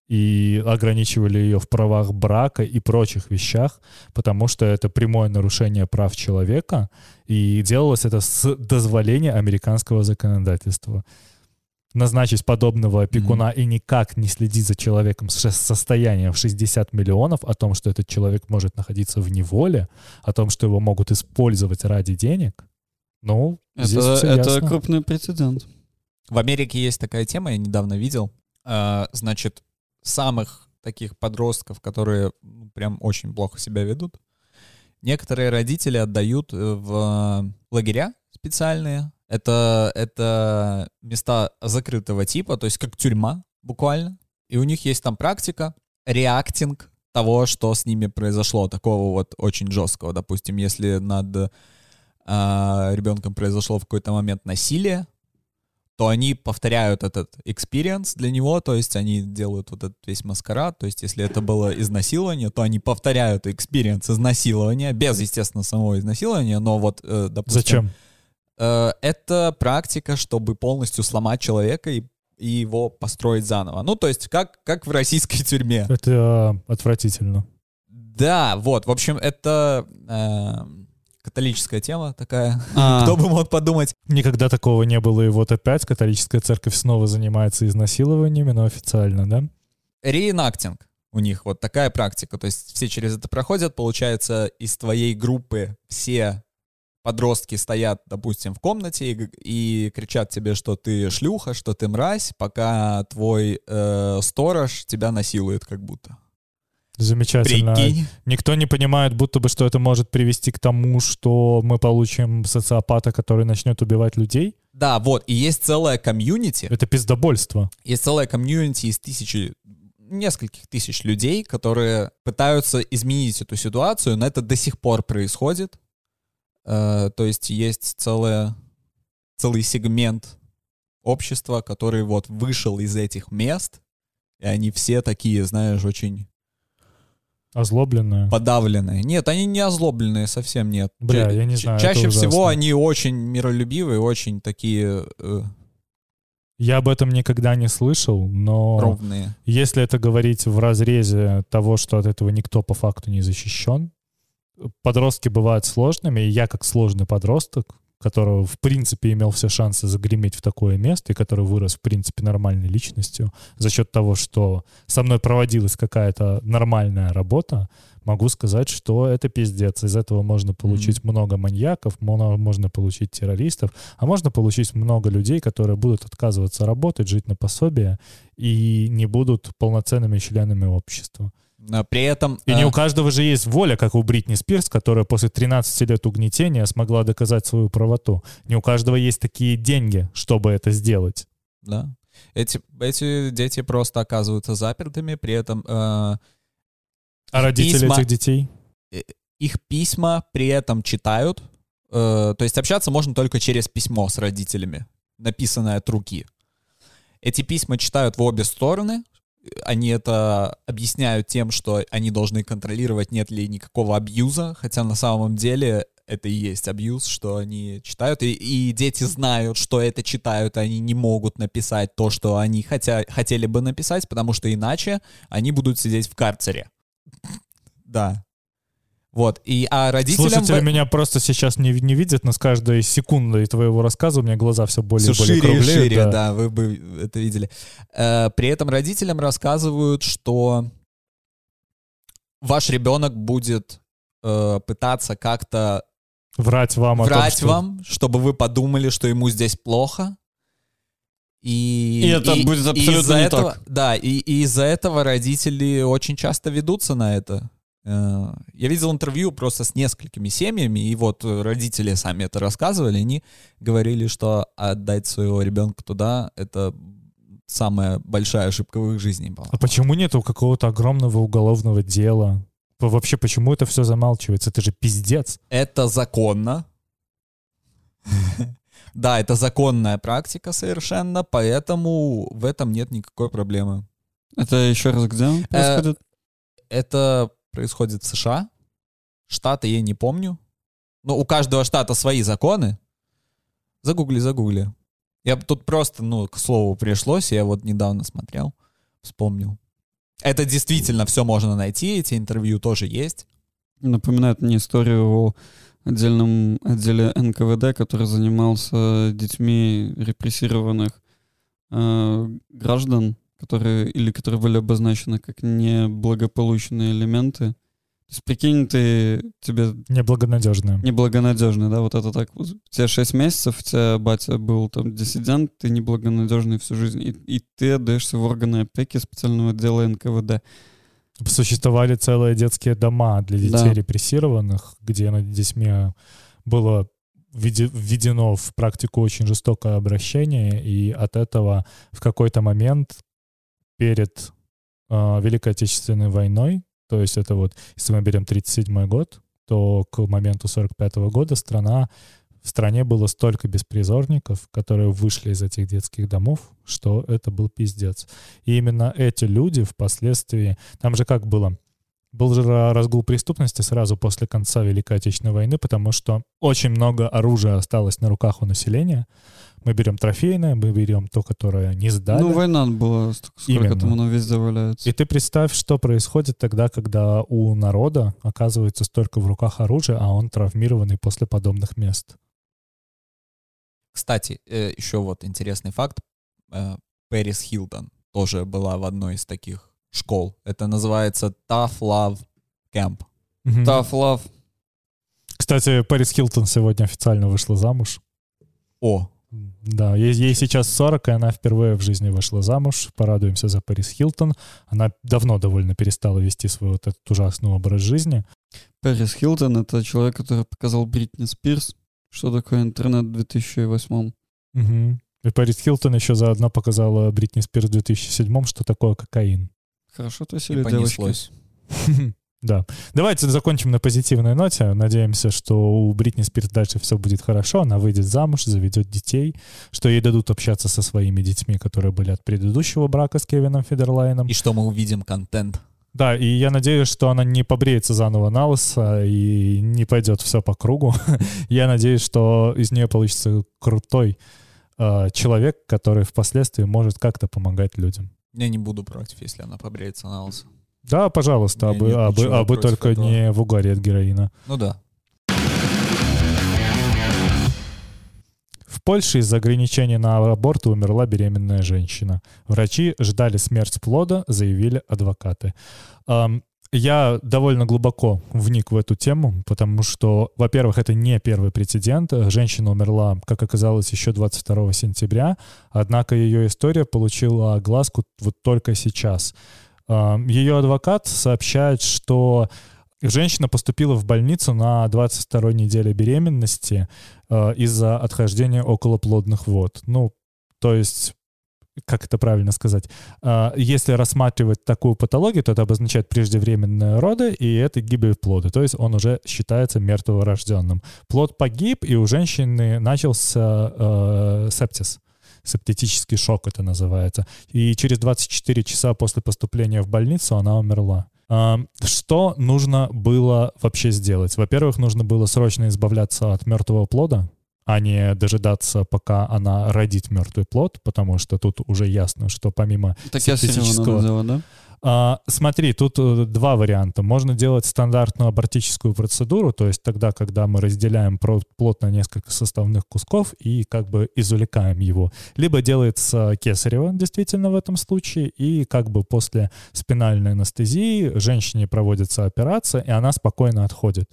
и ограничивали ее в правах брака и прочих вещах, потому что это прямое нарушение прав человека, и делалось это с дозволения американского законодательства. Назначить подобного опекуна и никак не следить за человеком с состоянием в 60 миллионов, о том, что этот человек может находиться в неволе, о том, что его могут использовать ради денег, ну, здесь это, всё это ясно. крупный прецедент. В Америке есть такая тема, я недавно видел. А, Значит, самых таких подростков, которые ну, прям очень плохо себя ведут, некоторые родители отдают э, в лагеря специальные. Это, это места закрытого типа, то есть как тюрьма буквально. И у них есть там практика, реактинг того, что с ними произошло, такого вот очень жесткого. Допустим, если над а, ребенком произошло в какой-то момент насилие, то они повторяют этот experience для него, то есть они делают вот этот весь маскарад, то есть если это было изнасилование, то они повторяют experience изнасилования, без, естественно, самого изнасилования, но вот, э, допустим... Зачем? Э, это практика, чтобы полностью сломать человека и, и его построить заново. Ну, то есть как, как в российской тюрьме. Это э, отвратительно. Да, вот, в общем, это э, католическая тема такая. А, Кто бы мог подумать. Никогда такого не было, и вот опять католическая церковь снова занимается изнасилованиями, но официально, да? Реинактинг у них вот такая практика. То есть все через это проходят. Получается, из твоей группы все подростки стоят, допустим, в комнате и, и кричат тебе, что ты шлюха, что ты мразь, пока твой э, сторож тебя насилует как будто. Замечательно. Прикинь. Никто не понимает, будто бы, что это может привести к тому, что мы получим социопата, который начнет убивать людей. Да, вот. И есть целая комьюнити. Это пиздобольство. Есть целая комьюнити из тысячи нескольких тысяч людей, которые пытаются изменить эту ситуацию, но это до сих пор происходит. Э, то есть есть целая, целый сегмент общества, который вот вышел из этих мест, и они все такие, знаешь, очень Озлобленное. подавленные. Нет, они не озлобленные, совсем нет. Бля, Ча- я не знаю, Чаще всего ужасно. они очень миролюбивые, очень такие э, Я об этом никогда не слышал, но ровные. если это говорить в разрезе того, что от этого никто по факту не защищен, подростки бывают сложными, и я как сложный подросток, которого в принципе имел все шансы загреметь в такое место, и который вырос в принципе нормальной личностью за счет того, что со мной проводилась какая-то нормальная работа, могу сказать, что это пиздец. Из этого можно получить много маньяков, можно получить террористов, а можно получить много людей, которые будут отказываться работать, жить на пособие и не будут полноценными членами общества. Но при этом... И э, не у каждого же есть воля, как у Бритни Спирс, которая после 13 лет угнетения смогла доказать свою правоту. Не у каждого есть такие деньги, чтобы это сделать. Да. Эти, эти дети просто оказываются запертыми, при этом э, А родители Письма. этих детей? их письма при этом читают. Э, то есть общаться можно только через письмо с родителями, написанное от руки. Эти письма читают в обе стороны. Они это объясняют тем, что они должны контролировать, нет ли никакого абьюза, хотя на самом деле это и есть абьюз, что они читают, и, и дети знают, что это читают, они не могут написать то, что они хотя, хотели бы написать, потому что иначе они будут сидеть в карцере. Да. Вот, и а родителям... Слушатели меня просто сейчас не, не видят, но с каждой секундой твоего рассказа у меня глаза все более все и более шире и круглеют, шире, да. да. вы бы это видели. Э, при этом родителям рассказывают, что ваш ребенок будет э, пытаться как-то Врать вам о том, врать что- вам, чтобы вы подумали, что ему здесь плохо. И, И это будет абсолютно из-за не этого, так. Да, и, и из-за этого родители очень часто ведутся на это. Э, Я видел интервью просто с несколькими семьями, и вот э, родители сами это рассказывали, они говорили, что отдать своего ребенка туда — это самая большая ошибка в их жизни была. А почему нету какого-то огромного уголовного дела? Вообще, почему это все замалчивается? Это же пиздец. Это законно. Да, это законная практика совершенно, поэтому в этом нет никакой проблемы. Это еще раз где он происходит? Это происходит в США. Штаты я не помню. Но у каждого штата свои законы. Загугли, загугли. Я тут просто, ну, к слову пришлось, я вот недавно смотрел, вспомнил. Это действительно все можно найти, эти интервью тоже есть. Напоминает мне историю о отдельном отделе НКВД, который занимался детьми репрессированных э, граждан, которые или которые были обозначены как неблагополучные элементы. То есть, прикинь, ты тебе Неблагонадежное. неблагонадежный, да, вот это так. У тебя 6 месяцев, у тебя батя был там диссидент, ты неблагонадежный всю жизнь, и, и ты отдаешься в органы опеки специального отдела НКВД. Существовали целые детские дома для детей Да. репрессированных, где над детьми было введено в практику очень жестокое обращение, и от этого в какой-то момент перед э, Великой Отечественной войной, то есть это вот, если мы берем 37 год, то к моменту 45 года страна в стране было столько беспризорников, которые вышли из этих детских домов, что это был пиздец. И именно эти люди впоследствии... Там же как было? Был же ра- разгул преступности сразу после конца Великой Отечественной войны, потому что очень много оружия осталось на руках у населения. Мы берем трофейное, мы берем то, которое не сдали. Ну, война была, столько, сколько Именно. там оно везде валяется. И ты представь, что происходит тогда, когда у народа оказывается столько в руках оружия, а он травмированный после подобных мест. Кстати, э, еще вот интересный факт. Э, Пэрис Хилтон тоже была в одной из таких школ. Это называется Tough Love Camp. Мгм. Tough love. Кстати, Пэрис Хилтон сегодня официально вышла замуж. О, Да, ей, ей сейчас 40, и она впервые в жизни вышла замуж. Порадуемся за Пэрис Хилтон. Она давно довольно перестала вести свой вот этот ужасный образ жизни. Пэрис Хилтон — это человек, который показал Бритни Спирс, что такое интернет в 2008 Мгм. И Пэрис Хилтон еще заодно показала Бритни Спирс в 2007 что такое кокаин. Хорошо и тусили девочки. Да. Давайте закончим на позитивной ноте. Надеемся, что у Бритни Спирс дальше все будет хорошо. Она выйдет замуж, заведет детей, что ей дадут общаться со своими детьми, которые были от предыдущего брака с Кевином Федерлайном. И что мы увидим контент. Да, и я надеюсь, что она не побреется заново на лысо и не пойдет все по кругу. я надеюсь, что из нее получится крутой э, человек, который впоследствии может как-то помогать людям. Я не буду против, если она побреется на лысо. Да, пожалуйста, абы, меня нет абы, ничего абы против только этого. не в угаре от героина. Ну да. В Польше из-за ограничений на аборты умерла беременная женщина. Врачи ждали смерть плода, заявили адвокаты. Я довольно глубоко вник в эту тему, потому что, во-первых, это не первый прецедент. Женщина умерла, как оказалось, еще 22 сентября, однако ее история получила огласку вот только сейчас. Ам, Ее адвокат сообщает, что женщина поступила в больницу на 22 неделе беременности э, из-за отхождения околоплодных вод. Ну, то есть, как это правильно сказать? Э, Если рассматривать такую патологию, то это обозначает преждевременные роды, и это гибель плода. То есть он уже считается мертворожденным. Плод погиб, и у женщины начался э, септис. Септетический шок это называется. И через 24 часа после поступления в больницу она умерла. Что нужно было вообще сделать? Во-первых, нужно было срочно избавляться от мертвого плода, а не дожидаться, пока она родит мертвый плод, потому что тут уже ясно, что помимо Так я синтетического- надо делать, да? А, смотри, тут э, два варианта. Можно делать стандартную абортическую процедуру, то есть тогда, когда мы разделяем плод на несколько составных кусков и как бы извлекаем его. Либо делается кесарево, действительно, в этом случае, и как бы после спинальной анестезии женщине проводится операция, и она спокойно отходит.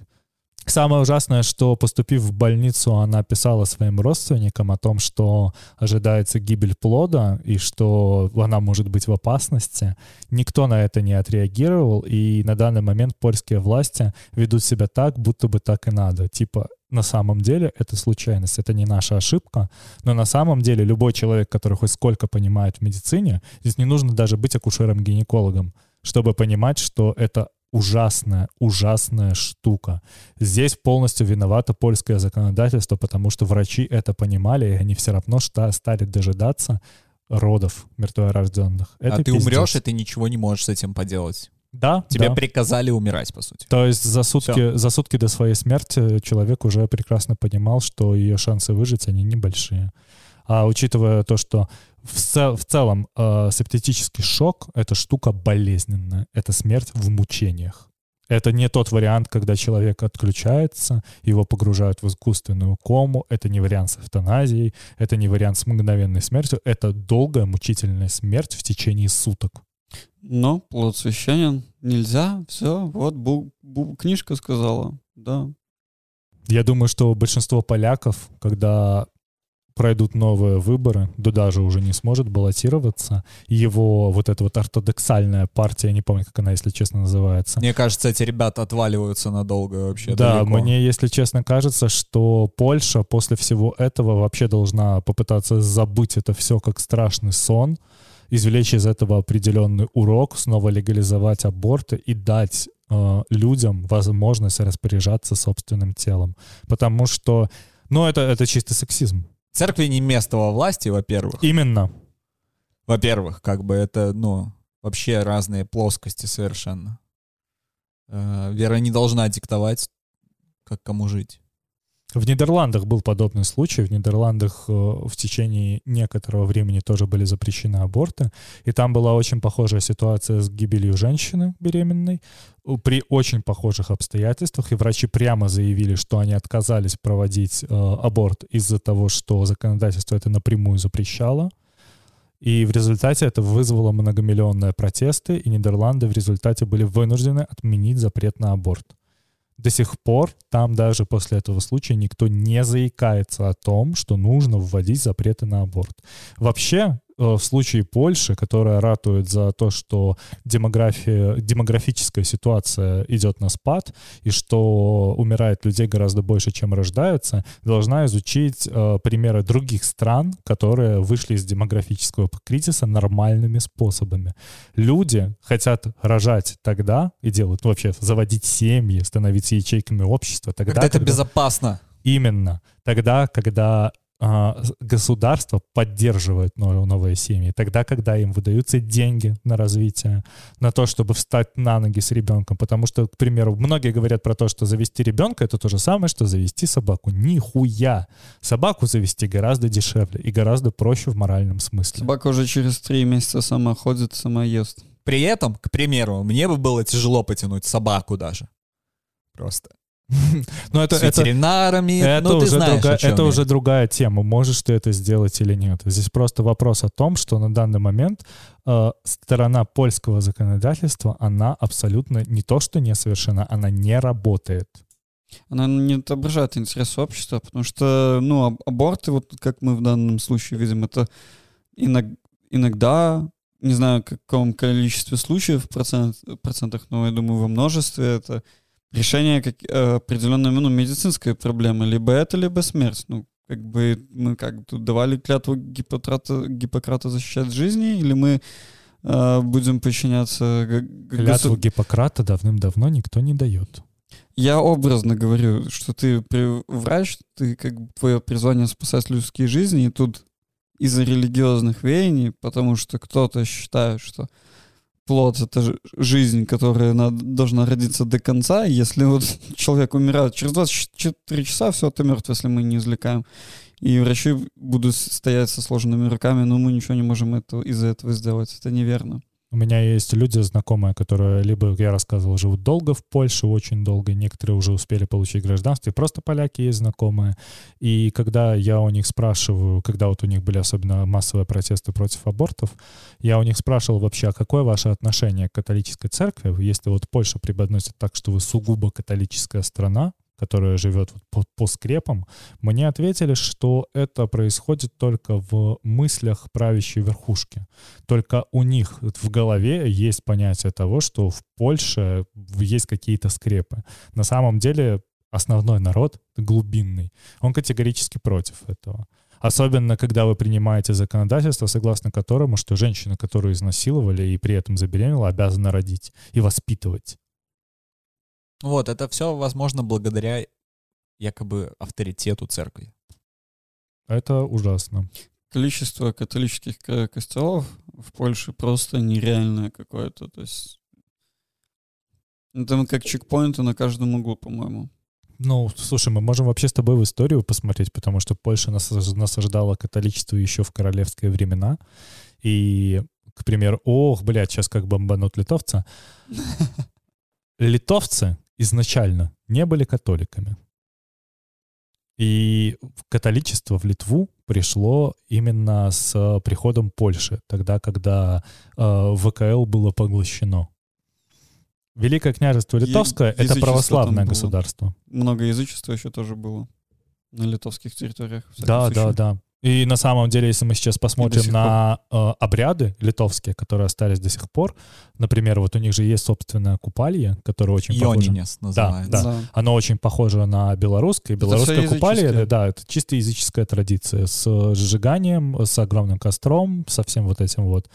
Самое ужасное, что поступив в больницу, она писала своим родственникам о том, что ожидается гибель плода и что она может быть в опасности. Никто на это не отреагировал, и на данный момент польские власти ведут себя так, будто бы так и надо. Типа, на самом деле это случайность, это не наша ошибка, но на самом деле любой человек, который хоть сколько понимает в медицине, здесь не нужно даже быть акушером-гинекологом, чтобы понимать, что это ужасная, ужасная штука. Здесь полностью виновато польское законодательство, потому что врачи это понимали, и они все равно ста- стали дожидаться родов мертворожденных. Это а ты пиздец. умрешь, и ты ничего не можешь с этим поделать. Да, Тебе да. приказали умирать, по сути. То есть за сутки, за сутки до своей смерти человек уже прекрасно понимал, что ее шансы выжить, они небольшие. А учитывая то, что в, цел- в целом э, септетический шок — это штука болезненная, это смерть в мучениях. Это не тот вариант, когда человек отключается, его погружают в искусственную кому, это не вариант с эвтаназией, это не вариант с мгновенной смертью, это долгая мучительная смерть в течение суток. Но плод священен. Нельзя. Все. Вот бу- бу- книжка сказала. Да. Я думаю, что большинство поляков, когда пройдут новые выборы, Дуда же уже не сможет баллотироваться, его вот эта вот ортодоксальная партия, я не помню, как она, если честно, называется. Мне кажется, эти ребята отваливаются надолго вообще. да, далеко. мне, если честно, кажется, что Польша после всего этого вообще должна попытаться забыть это все как страшный сон, извлечь из этого определенный урок, снова легализовать аборты и дать э, людям возможность распоряжаться собственным телом. Потому что, ну, это, это чистый сексизм. Церкви не место во власти, во-первых. Именно. Во-первых, как бы это, ну, вообще разные плоскости совершенно. Э, Вера не должна диктовать, как кому жить. В Нидерландах был подобный случай. В Нидерландах э, в течение некоторого времени тоже были запрещены аборты. И там была очень похожая ситуация с гибелью женщины беременной э, при очень похожих обстоятельствах. И врачи прямо заявили, что они отказались проводить э, аборт из-за того, что законодательство это напрямую запрещало. И в результате это вызвало многомиллионные протесты, и Нидерланды в результате были вынуждены отменить запрет на аборт. До сих пор там даже после этого случая никто не заикается о том, что нужно вводить запреты на аборт. Вообще, в случае Польши, которая ратует за то, что демография, демографическая ситуация идет на спад, и что умирает людей гораздо больше, чем рождается, должна изучить э, примеры других стран, которые вышли из демографического кризиса нормальными способами. Люди хотят рожать тогда и делают, ну, вообще, заводить семьи, становиться ячейками общества. Тогда, Когда это безопасно. Именно. Тогда, когда государство поддерживает но- новые семьи, тогда, когда им выдаются деньги на развитие, на то, чтобы встать на ноги с ребенком. Потому что, к примеру, многие говорят про то, что завести ребенка — это то же самое, что завести собаку. Нихуя! Собаку завести гораздо дешевле и гораздо проще в моральном смысле. Собака уже через три месяца сама ходит, сама ест. При этом, к примеру, мне бы было тяжело потянуть собаку даже. Просто. Но это, С это, ветеринарами. Это, ну, уже, знаешь, друга- это я. уже другая тема. Можешь ты это сделать или нет. Здесь просто вопрос о том, что на данный момент э, сторона польского законодательства, она абсолютно не то, что несовершенна, она не работает. Она не отображает интерес общества, потому что, ну, аб- аборты, вот как мы в данном случае видим, это иног- иногда, не знаю, в каком количестве случаев, процент, процентах, но я думаю, во множестве это решение как, э, определенной ну, медицинской проблемы. Либо это, либо смерть. Ну, как бы мы как тут давали клятву Гиппократа, Гиппократа защищать жизни, или мы э, будем подчиняться Клятву госу- Гиппократа давным-давно никто не дает. я образно говорю, что ты врач, ты как бы твое призвание спасать людские жизни, и тут из-за религиозных веяний, потому что кто-то считает, что плод — это жизнь, которая надо, должна родиться до конца. Если вот человек умирает через 24 часа, все, ты мертв, если мы не извлекаем. И врачи будут стоять со сложенными руками, но мы ничего не можем это, из-за этого сделать. Это неверно. У меня есть люди знакомые, которые либо, я рассказывал, живут долго в Польше, очень долго, некоторые уже успели получить гражданство, и просто поляки есть знакомые. И когда я у них спрашиваю, когда вот у них были особенно массовые протесты против абортов, я у них спрашивал вообще, а какое ваше отношение к католической церкви, если вот Польша преподносит так, что вы сугубо католическая страна, которая живет по, по скрепам, мне ответили, что это происходит только в мыслях правящей верхушки. Только у них в голове есть понятие того, что в Польше есть какие-то скрепы. На самом деле основной народ глубинный, он категорически против этого. Особенно, когда вы принимаете законодательство, согласно которому, что женщина, которую изнасиловали и при этом забеременела, обязана родить и воспитывать. Вот, это все возможно благодаря якобы авторитету церкви. Это ужасно. Количество католических ко- костелов в Польше просто нереальное какое-то. То есть там как чекпоинты на каждом углу, по-моему. Ну, слушай, мы можем вообще с тобой в историю посмотреть, потому что Польша нас- насаждала католичество еще в королевские времена. И, к примеру, ох, блядь, сейчас как бомбанут литовца. Литовцы изначально не были католиками. И католичество в Литву пришло именно с приходом Польши, тогда, когда э, ВКЛ было поглощено. Великое княжество Литовское — это православное государство. Много язычества еще тоже было на литовских территориях. Да, случае. да, да. И на самом деле, если мы сейчас посмотрим на э, обряды литовские, которые остались до сих пор, например, вот у них же есть собственное купалье, которое очень похоже. Ионинес называется. Да. Да. Оно очень похоже на белорусское. Белорусское купалье, языческое. да, это чисто языческая традиция с сжиганием, с огромным костром, со всем вот этим вот.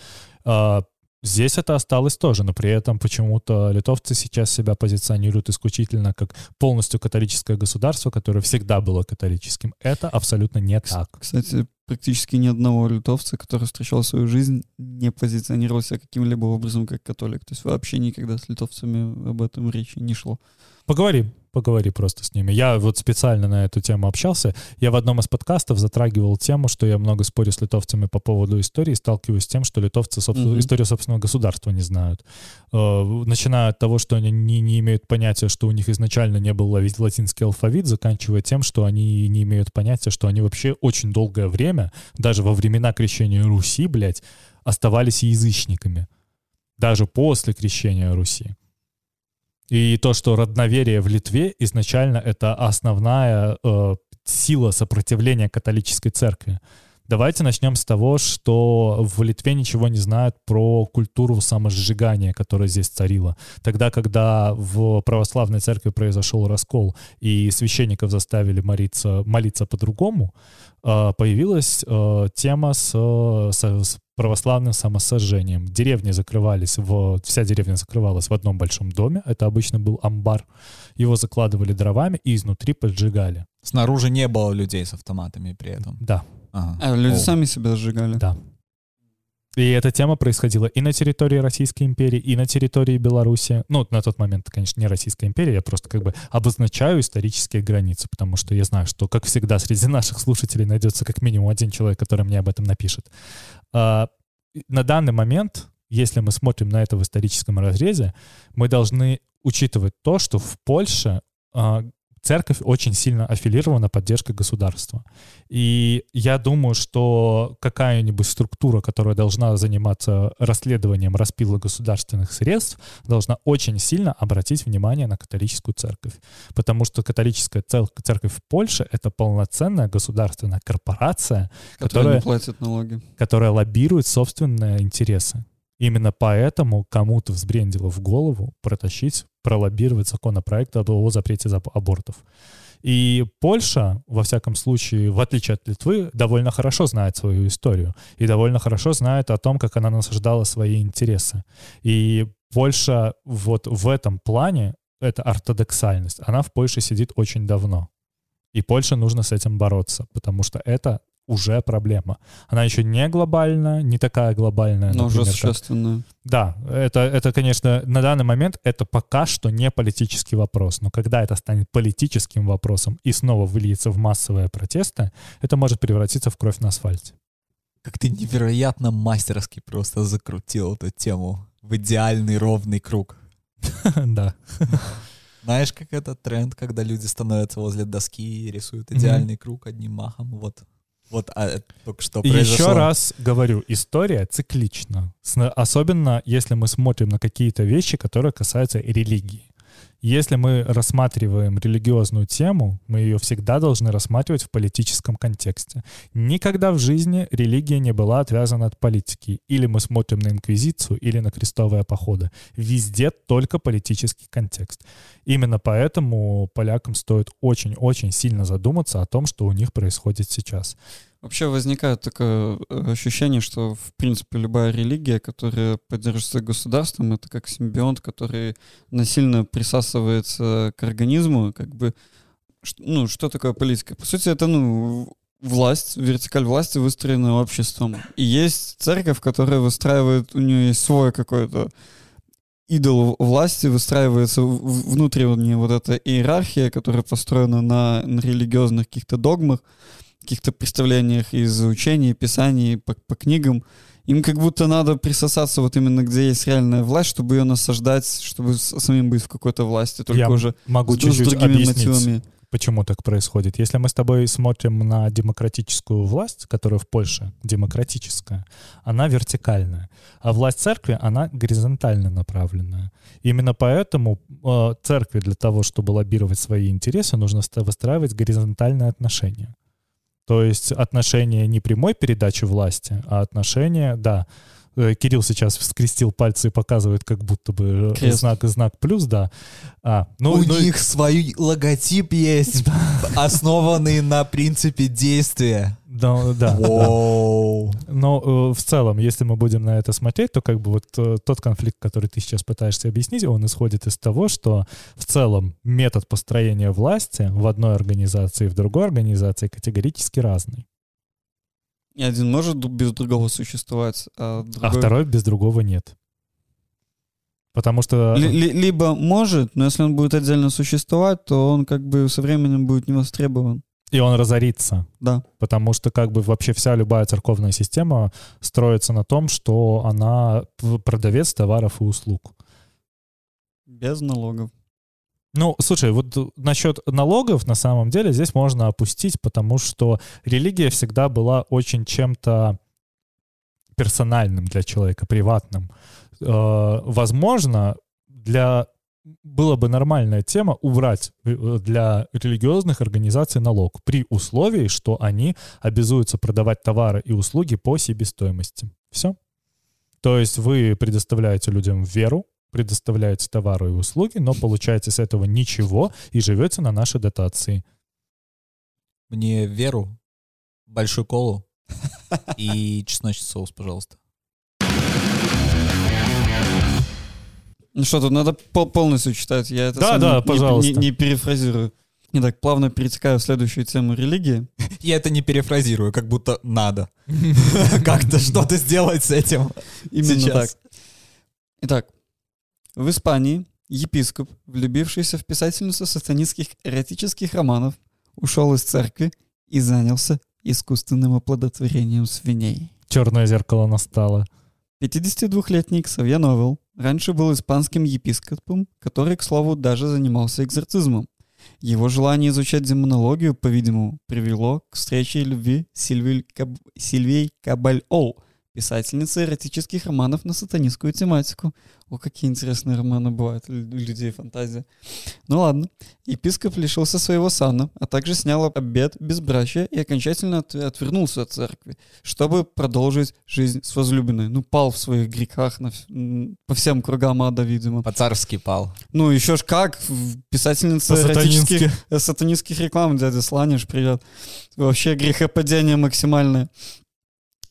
А, Здесь это осталось тоже, но при этом почему-то литовцы сейчас себя позиционируют исключительно как полностью католическое государство, которое всегда было католическим. Это абсолютно не так. Кстати, практически ни одного литовца, который встречал свою жизнь, не позиционировался каким-либо образом как католик. То есть вообще никогда с литовцами об этом речи не шло. Поговори, поговори просто с ними. Я вот специально на эту тему общался. Я в одном из подкастов затрагивал тему, что я много спорю с литовцами по поводу истории, сталкиваюсь с тем, что литовцы собственно, Мгм. историю собственного государства не знают. Э, Начиная от того, что они не, не имеют понятия, что у них изначально не был латинский алфавит, заканчивая тем, что они не имеют понятия, что они вообще очень долгое время, даже во времена крещения Руси, блядь, оставались язычниками. Даже после крещения Руси. И то, что родноверие в Литве изначально это основная э, сила сопротивления католической церкви. Давайте начнем с того, что в Литве ничего не знают про культуру самосжигания, которая здесь царила. Тогда, когда в православной церкви произошел раскол и священников заставили молиться, молиться по-другому, э, появилась э, тема с, с- с православным самосожжением. Деревни закрывались, в, вся деревня закрывалась в одном большом доме, это обычно был амбар. Его закладывали дровами и изнутри поджигали. Снаружи не было людей с автоматами при этом. Да, Ага. А люди О. сами себя сжигали. да. И эта тема происходила и на территории Российской империи, и на территории Беларуси. Ну, на тот момент, конечно, не Российская империя, я просто как бы обозначаю исторические границы, потому что я знаю, что, как всегда, среди наших слушателей найдется как минимум один человек, который мне об этом напишет. А, на данный момент, если мы смотрим на это в историческом разрезе, мы должны учитывать то, что в Польше а, церковь очень сильно аффилирована поддержкой государства. И я думаю, что какая-нибудь структура, которая должна заниматься расследованием распила государственных средств, должна очень сильно обратить внимание на католическую церковь. Потому что католическая церковь в Польше — это полноценная государственная корпорация, которая не платят налоги. которая лоббирует собственные интересы. Именно поэтому кому-то взбрендило в голову протащить, пролоббировать законопроект о запрете зап- абортов. И Польша, во всяком случае, в отличие от Литвы, довольно хорошо знает свою историю и довольно хорошо знает о том, как она насаждала свои интересы. И Польша вот в этом плане, это ортодоксальность, она в Польше сидит очень давно. И Польше нужно с этим бороться, потому что это уже проблема. Она еще не глобальная, не такая глобальная, Но уже например, как-. Да, это, это, конечно, на данный момент это пока что не политический вопрос. Но когда это станет политическим вопросом и снова выльется в массовые протесты, это может превратиться в кровь на асфальте. Как ты невероятно мастерски просто закрутил эту тему в идеальный ровный круг. Да. Знаешь, как этот тренд, когда люди становятся возле доски и рисуют идеальный круг одним махом? Вот. Вот а, это только что произошло. еще раз говорю, история циклична. С- Особенно если мы смотрим на какие-то вещи, которые касаются религии. Если мы рассматриваем религиозную тему, мы ее всегда должны рассматривать в политическом контексте. Никогда в жизни религия не была отвязана от политики. Или мы смотрим на инквизицию, или на крестовые походы. Везде только политический контекст. Именно поэтому полякам стоит очень-очень сильно задуматься о том, что у них происходит сейчас. Вообще возникает такое э, ощущение, что, в принципе, любая религия, которая поддерживается государством, это как симбионт, который насильно присасывается к организму, как бы, ну, что такое политика? По сути, это, ну, власть, вертикаль власти, выстроенная обществом. И есть церковь, которая выстраивает, у нее есть свой какой-то идол власти, выстраивается внутренняя вот эта иерархия, которая построена на, на религиозных каких-то догмах, каких-то представлениях из учений, писаний, по, по книгам. Им как будто надо присосаться вот именно где есть реальная власть, чтобы ее насаждать, чтобы с- самим быть в какой-то власти, только Я уже могу с, с чуть-чуть другими объяснить. мотивами. почему так происходит. Если мы с тобой смотрим на демократическую власть, которая в Польше демократическая, она вертикальная, а власть церкви, она горизонтально направленная. Именно поэтому э, церкви для того, чтобы лоббировать свои интересы, нужно выстраивать горизонтальные отношения. То есть отношения не прямой передачи власти, а отношения, да, э, Кирилл сейчас скрестил пальцы и показывает, как будто бы э, Крест. знак знак плюс, да. А, ну, У ну, них свой логотип есть, основанный на принципе действия. Да, да, да. Воу. Но э, в целом, если мы будем на это смотреть, то как бы вот э, тот конфликт, который ты сейчас пытаешься объяснить, он исходит из того, что в целом метод построения власти в одной организации и в другой организации категорически разный. И один может без другого существовать, а А другой... второй без другого нет. Потому что... Ли- ли- либо может, но если он будет отдельно существовать, то он как бы со временем будет не востребован. И он разорится. Да. Потому что как бы вообще вся любая церковная система строится на том, что она продавец товаров и услуг. Без налогов. Ну, слушай, вот насчет налогов, на самом деле, здесь можно опустить, потому что религия всегда была очень чем-то персональным для человека, приватным. Э, Возможно, для была бы нормальная тема убрать э, для религиозных организаций налог при условии, что они обязуются продавать товары и услуги по себестоимости. Все. То есть вы предоставляете людям веру, предоставляете товары и услуги, но получаете с этого ничего и живете на наши дотации. Мне веру, большую колу и чесночный соус, пожалуйста. Ну что, тут надо по- полностью читать. Я это Да, да, не- пожалуйста. Не, не перефразирую. Итак, плавно перетекаю в следующую тему религии. Я это не перефразирую, как будто надо. Как-то что-то сделать с этим. Именно так. Итак, в Испании епископ, влюбившийся в писательницу сатанистских эротических романов, ушел из церкви и занялся искусственным оплодотворением свиней. Черное зеркало настало. 52-летний Ксавье раньше был испанским епископом, который, к слову, даже занимался экзорцизмом. Его желание изучать демонологию, по-видимому, привело к встрече любви с Сильвией, Каб... Сильвией Кабальол, писательницей эротических романов на сатанистскую тематику. О, какие интересные романы бывают у лю- у людей фантазия. Ну ладно. Епископ лишился своего сана, а также снял обет безбрачия и окончательно от- отвернулся от церкви, чтобы продолжить жизнь с возлюбленной. Ну, пал в своих грехах на, по всем кругам ада, видимо. По-царски пал. Ну, еще ж как, писательница эротических, э, сатанистских реклам, дядя Сланиш, привет. Вообще грехопадение максимальное.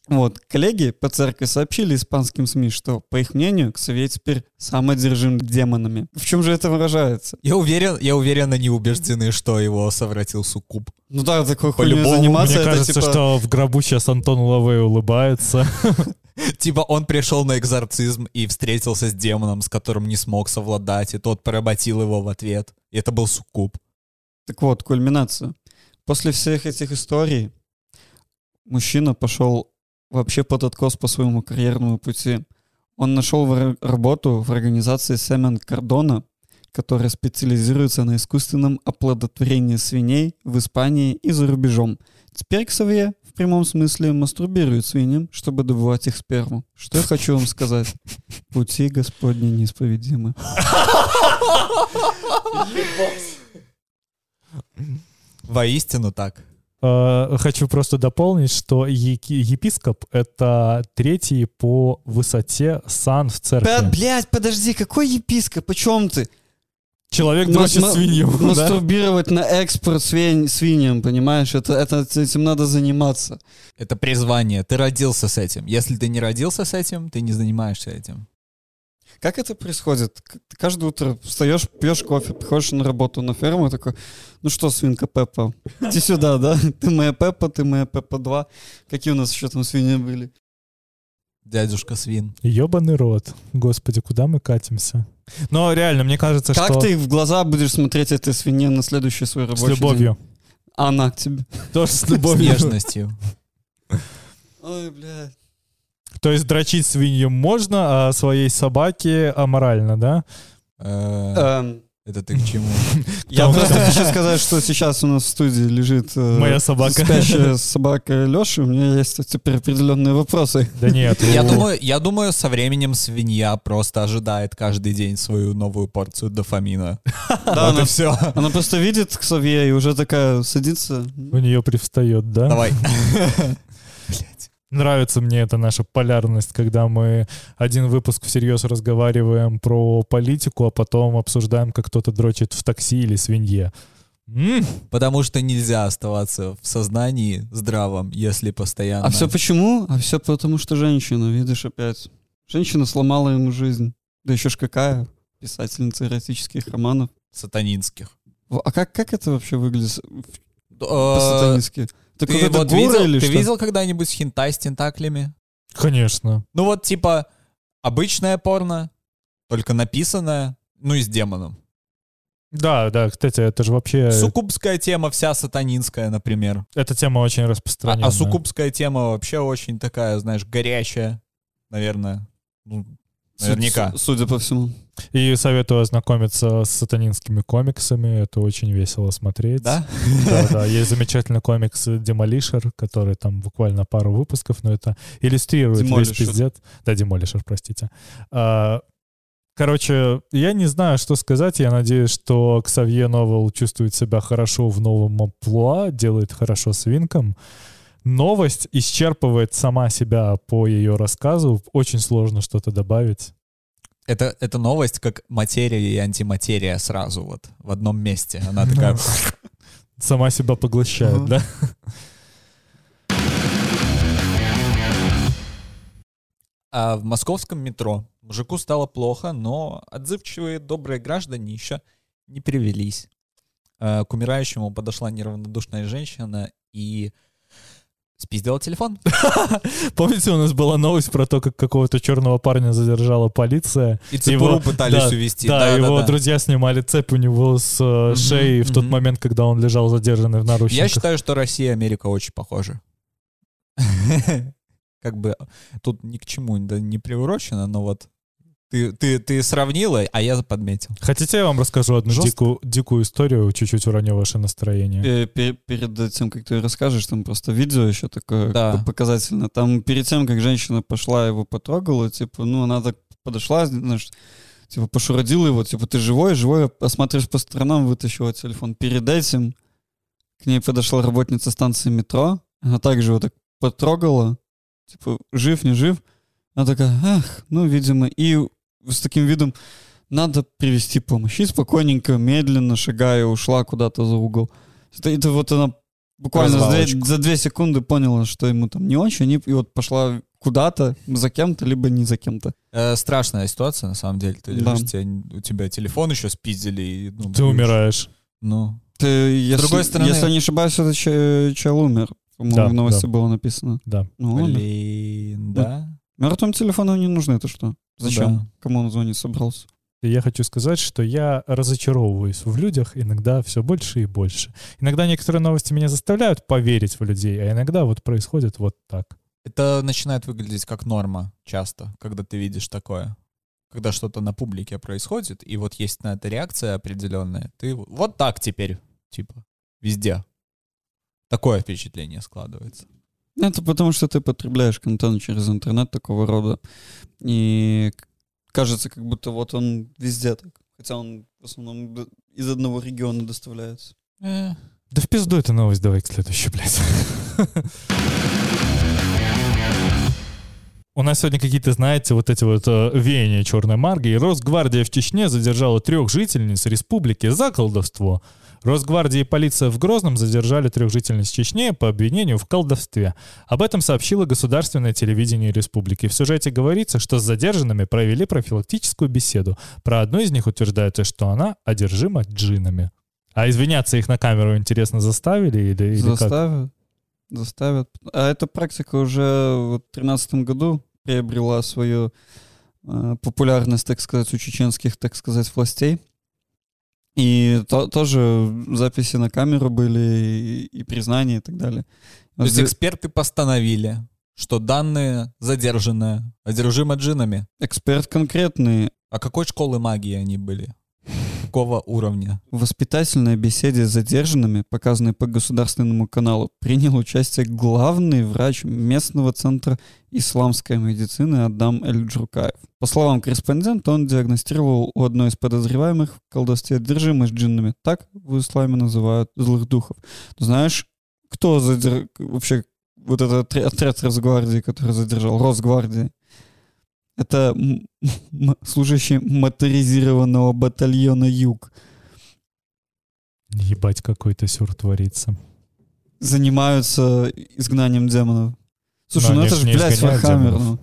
Вот, коллеги по церкви сообщили испанским СМИ, что, по их мнению, Ксавье теперь сам одержим демонами. В чем же это выражается? Я уверен, я уверен, они убеждены, что его совратил суккуб. Ну да, такой хуйней заниматься, Мне это кажется, типа... что в гробу сейчас Антон Лавей улыбается. Типа он пришел на экзорцизм и встретился с демоном, с которым не смог совладать, и тот поработил его в ответ. И это был суккуб. Так вот, кульминация. После всех этих историй мужчина пошел вообще под откос по своему карьерному пути. Он нашел работу в организации Семен Кардона, которая специализируется на искусственном оплодотворении свиней в Испании и за рубежом. Теперь Ксавье в прямом смысле мастурбирует свиньям, чтобы добывать их сперму. Что я хочу вам сказать? Пути Господни неисповедимы. Воистину так. Э, Хочу просто дополнить, что епископ — это третий по высоте сан в церкви. Бля- Блядь, подожди, какой епископ? О чем ты? Человек Мас- дрочит ма- свинью. да? Мастурбировать на экспорт свинь- свиньям, понимаешь? Это, это, этим надо заниматься. Это призвание. Ты родился с этим. Если ты не родился с этим, ты не занимаешься этим. Как это происходит? Ты каждое утро встаешь, пьешь кофе, приходишь на работу на ферму и такой, ну что, свинка Пеппа, иди сюда, да? Ты моя Пеппа, ты моя Пеппа 2. Какие у нас еще там свиньи были? Дядюшка свин. Ебаный рот. Господи, куда мы катимся? Но реально, мне кажется, Как что ты в глаза будешь смотреть этой свинье на следующий свой с рабочий любовью. день? А она к тебе. Тоже с С любовью. нежностью. Ой, блядь. То есть дрочить свинью можно, а своей собаке аморально, да? Э, Эм, Это ты к чему? Я просто хочу сказать, что сейчас у нас в студии лежит э, Моя собака. спящая собака Леши. У меня есть теперь определенные вопросы. Да нет. Я думаю, я думаю, со временем свинья просто ожидает каждый день свою новую порцию дофамина. Да, она, все. она просто видит Ксавье и уже такая садится. у нее привстает, да? Давай. Нравится мне эта наша полярность, когда мы один выпуск всерьез разговариваем про политику, а потом обсуждаем, как кто-то дрочит в такси или свинье. М, Потому что нельзя оставаться в сознании здравом, если постоянно... А все почему? А все потому, что женщина, видишь, опять. Женщина сломала ему жизнь. Да еще ж какая? Писательница эротических романов. сатанинских. А как, как это вообще выглядит Э, по-сатанински? Это Ты вот видел, или ты что? видел когда-нибудь хентай с тентаклями? Конечно. Ну вот типа обычное порно, только написанное, ну и с демоном. Да, да, кстати, это же вообще... Суккубская тема вся сатанинская, например. Эта тема очень А, распространенная. а суккубская тема вообще очень такая, знаешь, горячая, наверное. Ну, наверняка. су- Судя по всему. И советую ознакомиться с сатанинскими комиксами. Это очень весело смотреть. Да? Да, да. Есть замечательный комикс Демолишер, который там буквально пару выпусков, но это иллюстрирует весь Demolisher. пиздец. Да, Демолишер, простите. А, Короче, я не знаю, что сказать. Я надеюсь, что Ксавье Новел чувствует себя хорошо в новом амплуа, делает хорошо свинкам. Новость исчерпывает сама себя по ее рассказу. Очень сложно что-то добавить. Это, это новость как материя и антиматерия сразу вот в одном месте. Она такая... Сама себя поглощает, да? А в московском метро мужику стало плохо, но отзывчивые добрые граждане еще не перевелись. А, К умирающему подошла неравнодушная женщина и спиздила телефон. Помните, у нас была новость про то, как какого-то черного парня задержала полиция? И цепуру Его- пытались да, увести. Да, его друзья снимали цепь у него с э, шеи в тот мгм. момент, когда он лежал задержанный в наручниках. Я считаю, что Россия и Америка очень похожи. Как бы тут ни к чему да, не приурочено, но вот ты, ты, ты сравнила, а я подметил. Хотите, я вам расскажу одну Жестко. дикую, дикую историю, чуть-чуть уроню ваше настроение? Пе- пе- Перед тем, как ты расскажешь, там просто видео еще такое Да. показательно. Там перед тем, как женщина пошла его потрогала, типа, ну, она так подошла, знаешь, типа, пошуродила его, типа, ты живой, живой, осмотришь по сторонам, вытащила телефон. Перед этим к ней подошла работница станции метро, она также его так потрогала, типа, жив, не жив. Она такая, ах, ну, видимо, и с таким видом надо привести помощь. И спокойненько, медленно шагая, ушла куда-то за угол. Это, это вот она буквально за две, за две секунды поняла, что ему там не очень, и, и вот пошла куда-то, за кем-то, либо не за кем-то. Э, страшная ситуация, на самом деле. Ты Да. лежишь, тебя- у тебя телефон еще спиздили. И, ну, Ты будешь- умираешь. Ну, Ты, если, другой стороны- если я не ошибаюсь, это че- чел умер. По-моему, Да, в новости да. было написано. Да. Ну, умер. блин, да. Мертвым телефону не нужны, это что? Зачем? Да. Кому он звонить собрался? И я хочу сказать, что я разочаровываюсь в людях иногда все больше и больше. Иногда некоторые новости меня заставляют поверить в людей, а иногда вот происходит вот так. Это начинает выглядеть как норма часто, когда ты видишь такое. Когда что-то на публике происходит, и вот есть на это реакция определенная, ты вот так теперь, типа, везде. Такое впечатление складывается. Это потому, что ты потребляешь контент через интернет такого рода. И кажется, как будто вот он везде так. Хотя он в основном из одного региона доставляется. Э, Да в пизду эту новость давай к следующей, блядь. У нас сегодня какие-то, знаете, вот эти вот э, веяния черной марги. Росгвардия в Чечне задержала трех жительниц республики за колдовство. Росгвардия и полиция в Грозном задержали трех жительниц Чечни по обвинению в колдовстве. Об этом сообщило государственное телевидение республики. В сюжете говорится, что с задержанными провели профилактическую беседу. Про одну из них утверждается, что она одержима джинами. А извиняться их на камеру, интересно, заставили или, или как? Заставят. Заставят. А эта практика уже в 2013 году приобрела свою э, популярность, так сказать, у чеченских, так сказать, властей. И то- тоже записи на камеру были, и, и признания и так далее. То есть эксперты постановили, что данные задержанные одержимы джинами. Эксперт конкретный А какой школы магии они были? Какого уровня? В воспитательной беседе с задержанными, показанной по государственному каналу, принял участие главный врач местного центра исламской медицины Адам Эль-Джуркаев. По словам корреспондента, он диагностировал у одной из подозреваемых в колдовстве одержимость джиннами. Так в исламе называют злых духов. Знаешь, кто задер... вообще вот этот отряд Росгвардии, который задержал? Росгвардии. Это служащие моторизированного батальона «Юг». Ебать, какой-то сюр творится. занимаются изгнанием демонов. Слушай, Но ну это же, блядь, Warhammer. ну.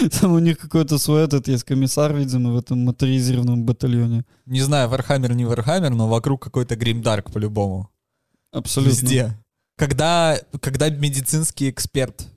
Там у них какой-то свой этот есть комиссар, видимо, в этом моторизированном батальоне. Не знаю, Warhammer, не Warhammer, но вокруг какой-то grimdark по-любому. Абсолютно. Везде. Когда, когда медицинский эксперт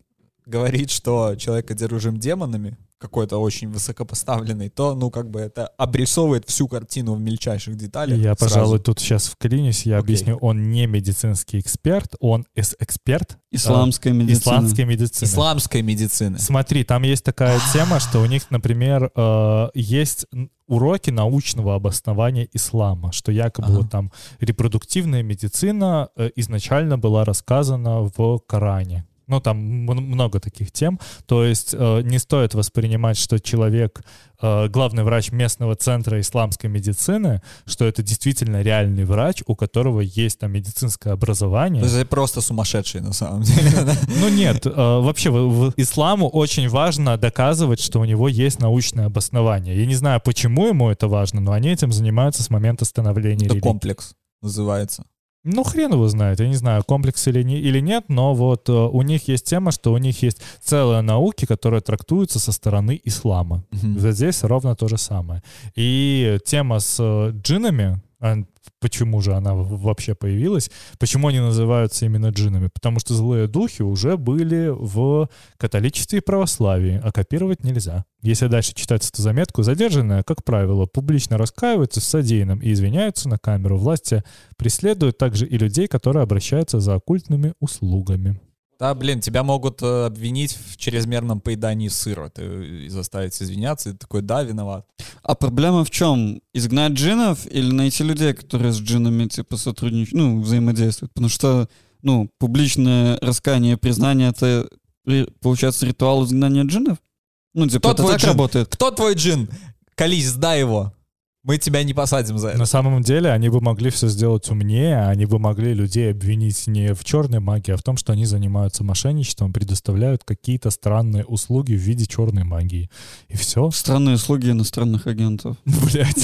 говорит, что человек одержим демонами, какой-то очень высокопоставленный, то, ну, как бы это обрисовывает всю картину в мельчайших деталях. Я, сразу. пожалуй, тут сейчас вклинюсь, я Окей. объясню. Он не медицинский эксперт, он эксперт Исламская медицина. исламской медицины. Исламской медицины. Смотри, там есть такая тема, что у них, например, э, есть уроки научного обоснования ислама, что якобы Ага. вот там репродуктивная медицина э, изначально была рассказана в Коране. Ну, там много таких тем. То есть э, не стоит воспринимать, что человек, э, главный врач местного центра исламской медицины, что это действительно реальный врач, у которого есть там медицинское образование. То есть это просто сумасшедший на самом деле. Ну нет, э, вообще в, исламу очень важно доказывать, что у него есть научное обоснование. Я не знаю, почему ему это важно, но они этим занимаются с момента становления Это комплекс называется. Ну хрен его знает, я не знаю, комплекс или, не, или нет, но вот э, у них есть тема, что у них есть целые науки, которые трактуются со стороны ислама. Вот здесь ровно то же самое. И тема с э, джинами, а почему же она вообще появилась, почему они называются именно джинами? Потому что злые духи уже были в католичестве и православии, а копировать нельзя. Если дальше читать эту заметку, задержанные, как правило, публично раскаиваются в содеянном и извиняются на камеру. Власти преследуют также и людей, которые обращаются за оккультными услугами. Да, блин, тебя могут э, обвинить в чрезмерном поедании сыра. Ты э, заставить извиняться, и ты такой, да, виноват. А проблема в чем? Изгнать джинов или найти людей, которые с джинами типа сотрудничают, ну, взаимодействуют? Потому что, ну, публичное раскаяние, признание — это, ри- получается, ритуал изгнания джинов? Ну, типа, Кто это твой так джин? работает. Кто твой джин? Колись, сдай его. Мы тебя не посадим за это. На самом деле они бы могли все сделать умнее, они бы могли людей обвинить не в черной магии, а в том, что они занимаются мошенничеством, предоставляют какие-то странные услуги в виде черной магии. И все. Странные слуги иностранных агентов. Блять.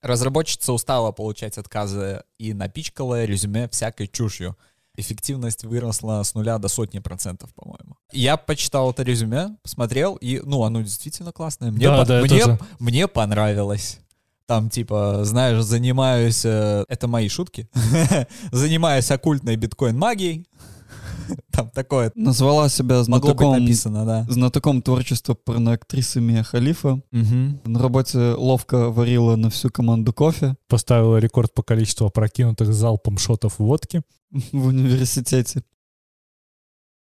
Разработчица устала получать отказы и напичкала резюме всякой чушью. Эффективность выросла с нуля до сотни процентов, по-моему. Я почитал это резюме, посмотрел, и, ну, оно действительно классное. Мне, Да, по- да, мне, тоже. мне понравилось. Там, типа, знаешь, занимаюсь... э, это мои шутки. занимаюсь оккультной биткоин-магией. Там такое Назвала себя могло быть знатоком, написано, да. знатоком творчества порноактрисы Мия Халифа. Мгм. На работе ловко варила на всю команду кофе Поставила рекорд по количеству опрокинутых залпом шотов водки. В университете.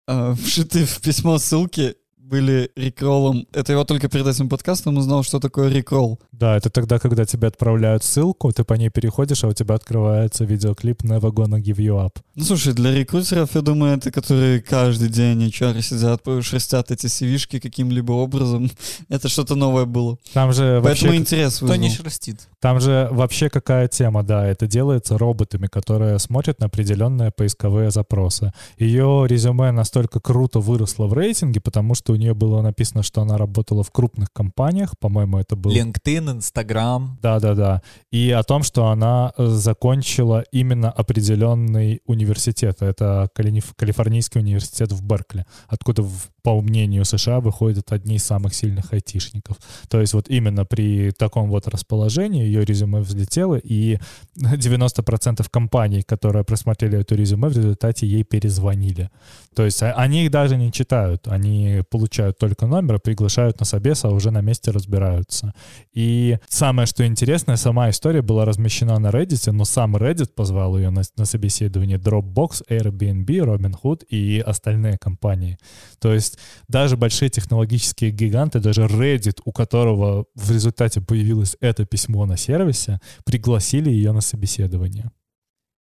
А, Вшиты в письмо ссылки были рекролом. Это я только перед этим подкастом узнал, что такое рекрол. Да, это тогда, когда тебе отправляют ссылку, ты по ней переходишь, а у тебя открывается видеоклип Never Gonna Give You Up. Ну, слушай, для рекрутеров, я думаю, это которые каждый день HR сидят, шерстят эти CV-шки каким-либо образом. Это что-то новое было. Там же Поэтому вообще, интерес Кто не вызвал. шерстит. там же вообще какая тема, да, это делается роботами, которые смотрят на определенные поисковые запросы. Ее резюме настолько круто выросло в рейтинге, потому что у нее было написано, что она работала в крупных компаниях, по-моему, это был... LinkedIn, Instagram. Да-да-да. И о том, что она э, закончила именно определенный университет. Это Калифорнийский университет в Беркли, откуда, в- по мнению США, выходят одни из самых сильных айтишников. То есть вот именно при таком вот расположении ее резюме взлетело, и 90% компаний, которые просмотрели эту резюме, в результате ей перезвонили. То есть а- они их даже не читают, они получают только номер, приглашают на собес, а уже на месте разбираются. И самое, что интересное, сама история была размещена на Reddit, но сам Reddit позвал ее на, на собеседование Dropbox, Airbnb, Robinhood и остальные компании. То есть даже большие технологические гиганты, даже Reddit, у которого в результате появилось это письмо на сервисе, пригласили ее на собеседование.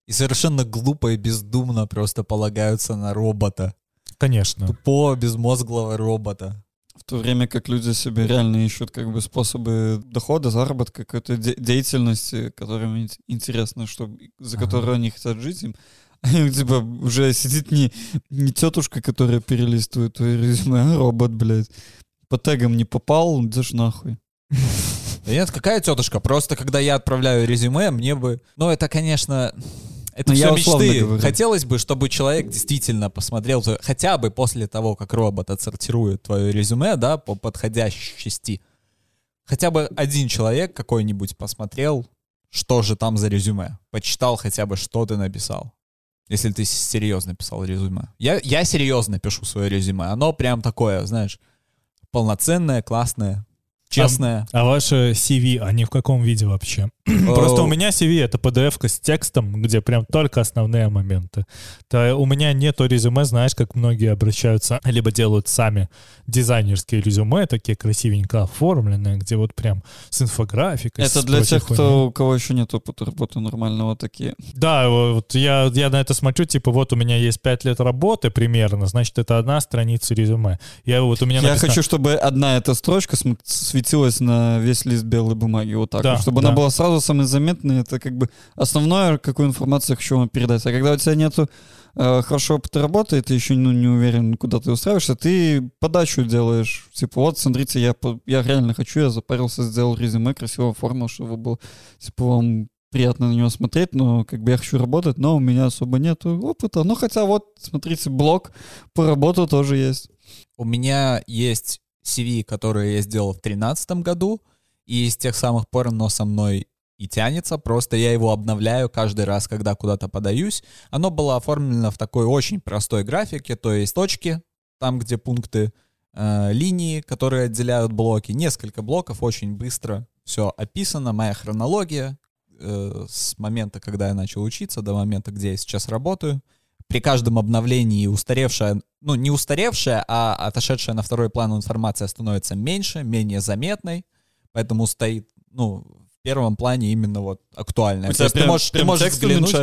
И совершенно глупо и бездумно просто полагаются на робота. Конечно. Тупого, безмозглого робота. В то время как люди себе реально ищут как бы способы дохода, заработка, какой-то де- деятельности, которым ин- интересно, что, за Ага. которую они хотят жить им. Типа уже сидит не, не тетушка, которая перелистывает твои резюме, а робот, блядь. По тегам не попал, идешь нахуй. Да нет, какая тетушка? Просто когда я отправляю резюме, мне бы... Ну, это, конечно... Это Ну, все я условно мечты. говорю. Хотелось бы, чтобы человек действительно посмотрел, хотя бы после того, как робот отсортирует твое резюме, да, по подходящести, хотя бы один человек какой-нибудь посмотрел, что же там за резюме. Почитал хотя бы, что ты написал. Если ты серьезно писал резюме. Я, я серьезно пишу свое резюме. Оно прям такое, знаешь, полноценное, классное, честное. А ваше CV, они в каком виде вообще? Просто у меня CV это PDF с текстом, где прям только основные моменты. То у меня нету резюме, знаешь, как многие обращаются, либо делают сами дизайнерские резюме, такие красивенько оформленные, где вот прям с инфографикой. Это с для тех, кто, у кого еще нет опыта работы нормального, такие. Да, вот я, я на это смотрю, типа, вот у меня есть 5 лет работы примерно, значит, это одна страница резюме. Я вот у меня Я написано- хочу, чтобы одна эта строчка см- светилась на весь лист белой бумаги, вот так, Да, вот, чтобы да. она была сразу самой заметной. Это как бы основное, какую информацию я хочу вам передать. А когда у тебя нету э, хорошего опыта работы, и ты еще ну, не уверен, куда ты устраиваешься, ты подачу делаешь. Типа, вот, смотрите, я, я реально хочу, я запарился, сделал резюме, красиво оформил, чтобы было, типа, вам приятно на него смотреть, но как бы я хочу работать, но у меня особо нету опыта. Ну, хотя вот, смотрите, блог по работу тоже есть. У меня есть CV, который я сделал в 2013 году, и с тех самых пор оно со мной и тянется, просто я его обновляю каждый раз, когда куда-то подаюсь. Оно было оформлено в такой очень простой графике, то есть точки, там, где пункты, э, линии, которые отделяют блоки, несколько блоков, очень быстро все описано, моя хронология э, с момента, когда я начал учиться, до момента, где я сейчас работаю. При каждом обновлении устаревшая, ну не устаревшая, а отошедшая на второй план информация становится меньше, менее заметной, поэтому стоит, ну, первом плане именно вот актуальная. То есть ты можешь, ты можешь взглянуть,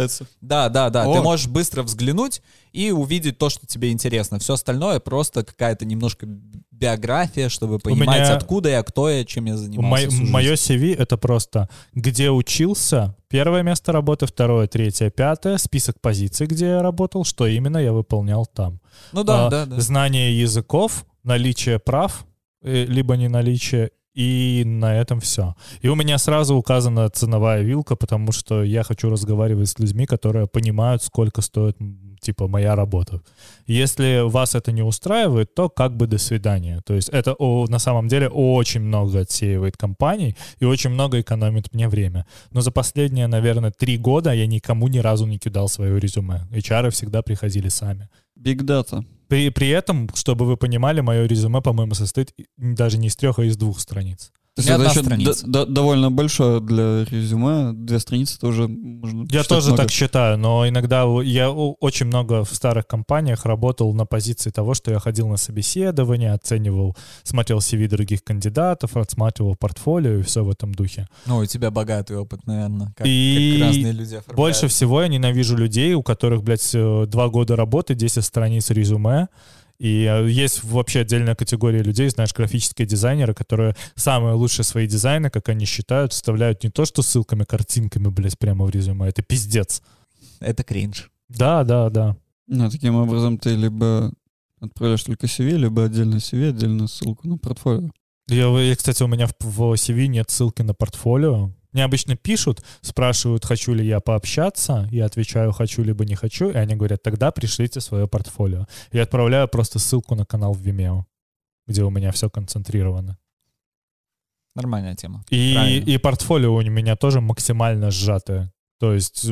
да, да, да. Ты О. можешь быстро взглянуть и увидеть то, что тебе интересно. Все остальное просто какая-то немножко биография, чтобы понимать, меня- откуда я, кто я, чем я занимался. Мое CV это просто где учился, первое место работы, второе, третье, пятое, список позиций, где я работал, что именно я выполнял там. Ну да, А, да, да. Знание языков, наличие прав, э, либо не наличие, И на этом все. И у меня сразу указана ценовая вилка, потому что я хочу разговаривать с людьми, которые понимают, сколько стоит типа моя работа. Если вас это не устраивает, то как бы до свидания. То есть это о, на самом деле очень много отсеивает компаний и очень много экономит мне время. Но за последние, наверное, три года я никому ни разу не кидал свое резюме. HR всегда приходили сами. Big Data. При, при этом, чтобы вы понимали, мое резюме, по-моему, состоит даже не из трех, а из двух страниц. То есть это одна еще страница. д- д- довольно большое для резюме. Две страницы тоже можно Я тоже много. так считаю, но иногда я очень много в старых компаниях работал на позиции того, что я ходил на собеседование, оценивал, смотрел CV других кандидатов, отсматривал портфолио и все в этом духе. Ну, у тебя богатый опыт, наверное. Как, И как разные люди оформляют. Больше всего я ненавижу людей, у которых, блядь, э, два года работы, 10 страниц резюме, и э, есть вообще отдельная категория людей, знаешь, графические дизайнеры, которые самые лучшие свои дизайны, как они считают, вставляют не то что ссылками, картинками, блядь, прямо в резюме. Это пиздец. Это кринж. Да, да, да. Ну, таким образом ты либо отправляешь только CV, либо отдельно CV, отдельно ссылку на портфолио. Я, я, кстати, у меня в, в CV нет ссылки на портфолио. Мне обычно пишут, спрашивают, хочу ли я пообщаться, я отвечаю, хочу либо не хочу, и они говорят, тогда пришлите свое портфолио. Я отправляю просто ссылку на канал в Vimeo, где у меня все концентрировано. Нормальная тема. И, Правильно. и портфолио у меня тоже максимально сжатое. То есть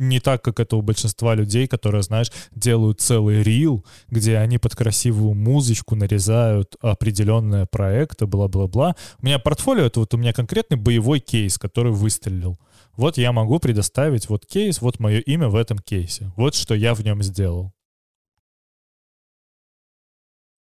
не так, как это у большинства людей, которые, знаешь, делают целый рил, где они под красивую музычку нарезают определенные проекты, бла-бла-бла. У меня портфолио — это вот у меня конкретный боевой кейс, который выстрелил. Вот я могу предоставить вот кейс, вот мое имя в этом кейсе. Вот что я в нем сделал.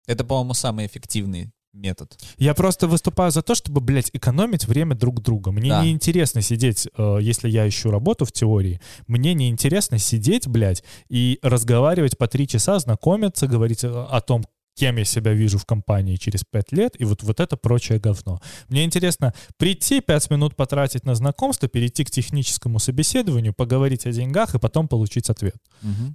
Это, по-моему, самый эффективный метод. Я просто выступаю за то, чтобы, блядь, экономить время друг друга. Мне Да. не интересно сидеть, э, если я ищу работу в теории, мне не интересно сидеть, блядь, и разговаривать по три часа, знакомиться, говорить о том, кем я себя вижу в компании через пять лет, и вот, вот это прочее говно. Мне интересно прийти, пять минут потратить на знакомство, перейти к техническому собеседованию, поговорить о деньгах и потом получить ответ.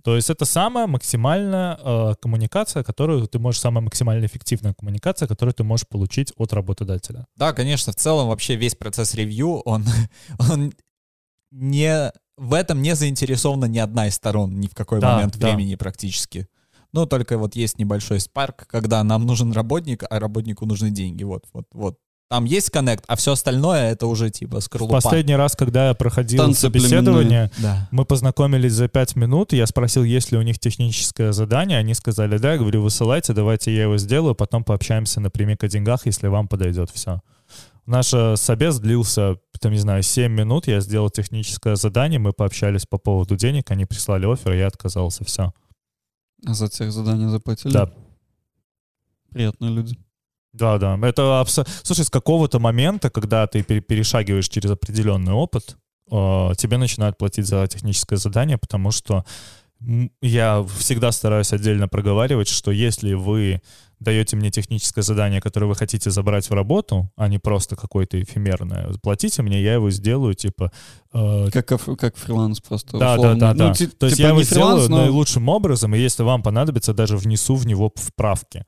То есть это самая максимальная э, коммуникация, которую ты можешь, самая максимально эффективная коммуникация, которую ты можешь получить от работодателя. Да, конечно, в целом вообще весь процесс ревью, он, он не в этом не заинтересована ни одна из сторон ни в какой Да, момент да. времени практически. Ну, только вот есть небольшой спарк, когда нам нужен работник, а работнику нужны деньги. Вот, вот, вот. Там есть коннект, а все остальное это уже типа скорлупа. Последний раз, когда я проходил Танцы собеседование, Да. мы познакомились за пять минут, я спросил, есть ли у них техническое задание, они сказали, да, я говорю, высылайте, давайте я его сделаю, потом пообщаемся напрямик о деньгах, если вам подойдет все. Наш э, собес длился, там, не знаю, 7 минут, я сделал техническое задание, мы пообщались по поводу денег, они прислали офер, и я отказался, все. А за тех задания заплатили? Да. Приятные люди. Да, да. Это абсо... Слушай, с какого-то момента, когда ты пере- перешагиваешь через определенный опыт, э, тебе начинают платить за техническое задание, потому что я всегда стараюсь отдельно проговаривать, что если вы даете мне техническое задание, которое вы хотите забрать в работу, а не просто какое-то эфемерное, платите мне, я его сделаю, типа... э, Как, как фриланс просто. да, да, условно. да, Ну, да. ти- То есть типа я его фриланс, сделаю но наилучшим образом, и если вам понадобится, даже внесу в него вправки.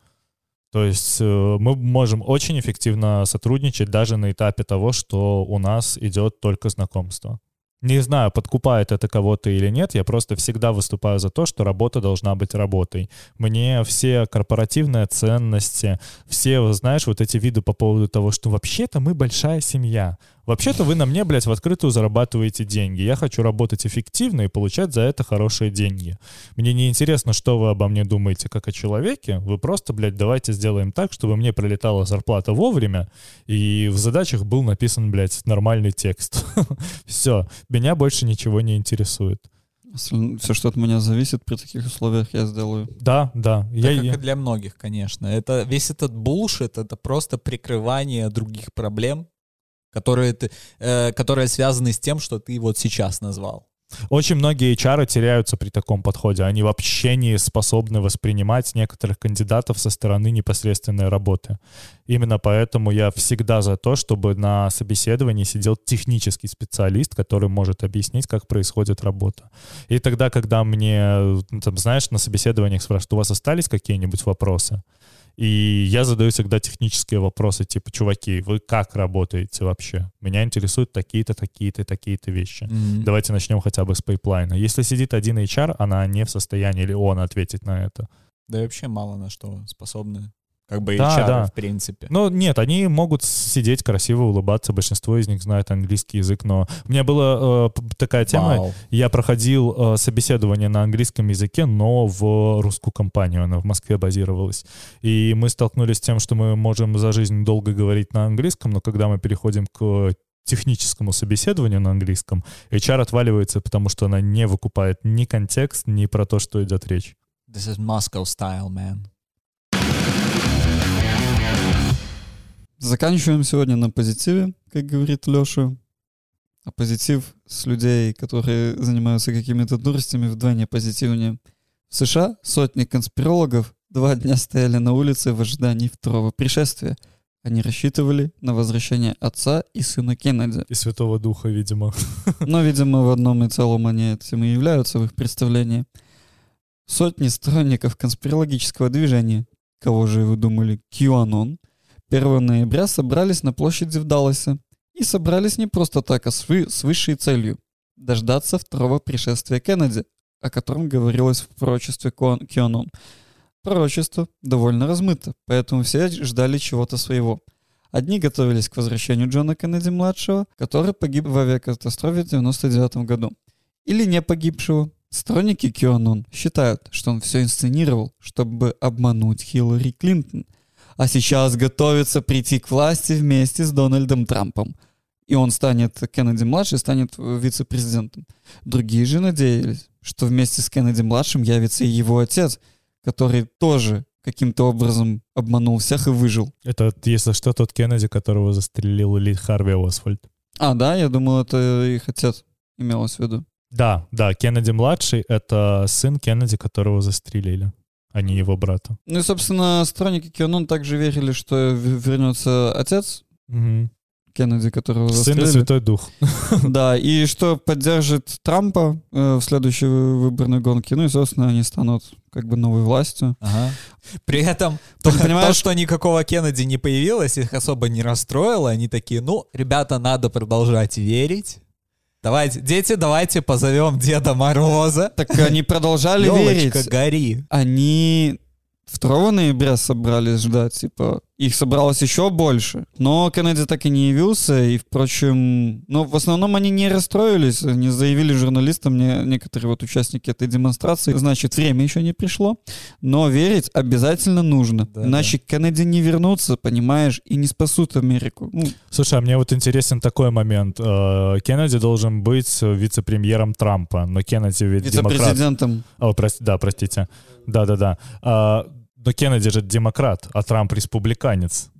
То есть э, мы можем очень эффективно сотрудничать даже на этапе того, что у нас идет только знакомство. Не знаю, подкупает это кого-то или нет, я просто всегда выступаю за то, что работа должна быть работой. Мне все корпоративные ценности, все, знаешь, вот эти виды по поводу того, что вообще-то мы большая семья. Вообще-то вы на мне, блядь, в открытую зарабатываете деньги. Я хочу работать эффективно и получать за это хорошие деньги. Мне не интересно, что вы обо мне думаете как о человеке. Вы просто, блядь, давайте сделаем так, чтобы мне прилетала зарплата вовремя, и в задачах был написан, блядь, нормальный текст. Все. Меня больше ничего не интересует. все, что от меня зависит при таких условиях, я сделаю. Да, да. Так Я, как я- и для многих, конечно. Это весь этот булшит, это просто прикрывание других проблем, которые, ты, э, которые связаны с тем, что ты вот сейчас назвал. Очень многие HR теряются при таком подходе. Они вообще не способны воспринимать некоторых кандидатов со стороны непосредственной работы. Именно поэтому я всегда за то, чтобы на собеседовании сидел технический специалист, который может объяснить, как происходит работа. И тогда, когда мне, там, знаешь, на собеседованиях спрашивают, у вас остались какие-нибудь вопросы? И я задаю всегда технические вопросы, типа, чуваки, вы как работаете вообще? Меня интересуют такие-то, такие-то, такие-то вещи. Мгм. Давайте начнем хотя бы с pipeline а. Если сидит один HR, она не в состоянии или он ответить на это. Да и вообще мало на что способны. Как бы Да, HR, да. в принципе. Ну, нет, они могут сидеть красиво, улыбаться. Большинство из них знает английский язык, но у меня была э, такая тема. Вау. Я проходил э, собеседование на английском языке, но в русскую компанию. Она в Москве базировалась. И мы столкнулись с тем, что мы можем за жизнь долго говорить на английском, но когда мы переходим к техническому собеседованию на английском, HR отваливается, потому что она не выкупает ни контекст, ни про то, что идет речь. This is Moscow style, man. Заканчиваем сегодня на позитиве, как говорит Леша. А позитив с людей, которые занимаются какими-то дуростями, вдвойне позитивнее. В США сотни конспирологов два дня стояли на улице в ожидании второго пришествия. Они рассчитывали на возвращение отца и сына Кеннеди. И Святого Духа, видимо. Но, видимо, в одном и целом они этим и являются в их представлении. Сотни сторонников конспирологического движения, кого же вы думали, QAnon, 1 ноября собрались на площади в Далласе. И собрались не просто так, а с, вы- с высшей целью – дождаться второго пришествия Кеннеди, о котором говорилось в пророчестве QAnon. Пророчество довольно размыто, поэтому все ждали чего-то своего. Одни готовились к возвращению Джона Кеннеди-младшего, который погиб в авиакатастрофе в 99 году. Или не погибшего. Сторонники QAnon считают, что он все инсценировал, чтобы обмануть Хиллари Клинтон. А сейчас готовится прийти к власти вместе с Дональдом Трампом. И он станет, Кеннеди-младший станет э, вице-президентом. Другие же надеялись, что вместе с Кеннеди-младшим явится и его отец, который тоже каким-то образом обманул всех и выжил. Это, если что, тот Кеннеди, которого застрелил Ли Харви Освальд. А, да, я думал, это их отец имелось в виду. Да, да, Кеннеди-младший — это сын Кеннеди, которого застрелили, а не его брата. Ну и, собственно, сторонники QAnon также верили, что вернется отец Мгм. Кеннеди, которого Сын и застрелили. Святой Дух. Да, и что поддержит Трампа э, в следующей вы- выборной гонке. Ну и, собственно, они станут как бы новой властью. Ага. При этом то, понимаешь- то, что никакого Кеннеди не появилось, их особо не расстроило. Они такие, ну, ребята, надо продолжать верить. Давайте, дети, давайте позовем Деда Мороза. Так они продолжали верить. гори. Они 2 ноября собрались ждать, типа, их собралось еще больше. Но Кеннеди так и не явился, и, впрочем, ну, в основном они не расстроились, они заявили журналистам, не, некоторые вот участники этой демонстрации, значит, время еще не пришло, но верить обязательно нужно, Да, иначе Кеннеди не вернутся, понимаешь, и не спасут Америку. Ну, Слушай, а мне вот интересен такой момент. Э, Кеннеди должен быть вице-премьером Трампа, но Кеннеди ведь демократ. вице-президентом. О, прости, да, простите. Да-да-да. Но Кеннеди же демократ, а Трамп республиканец.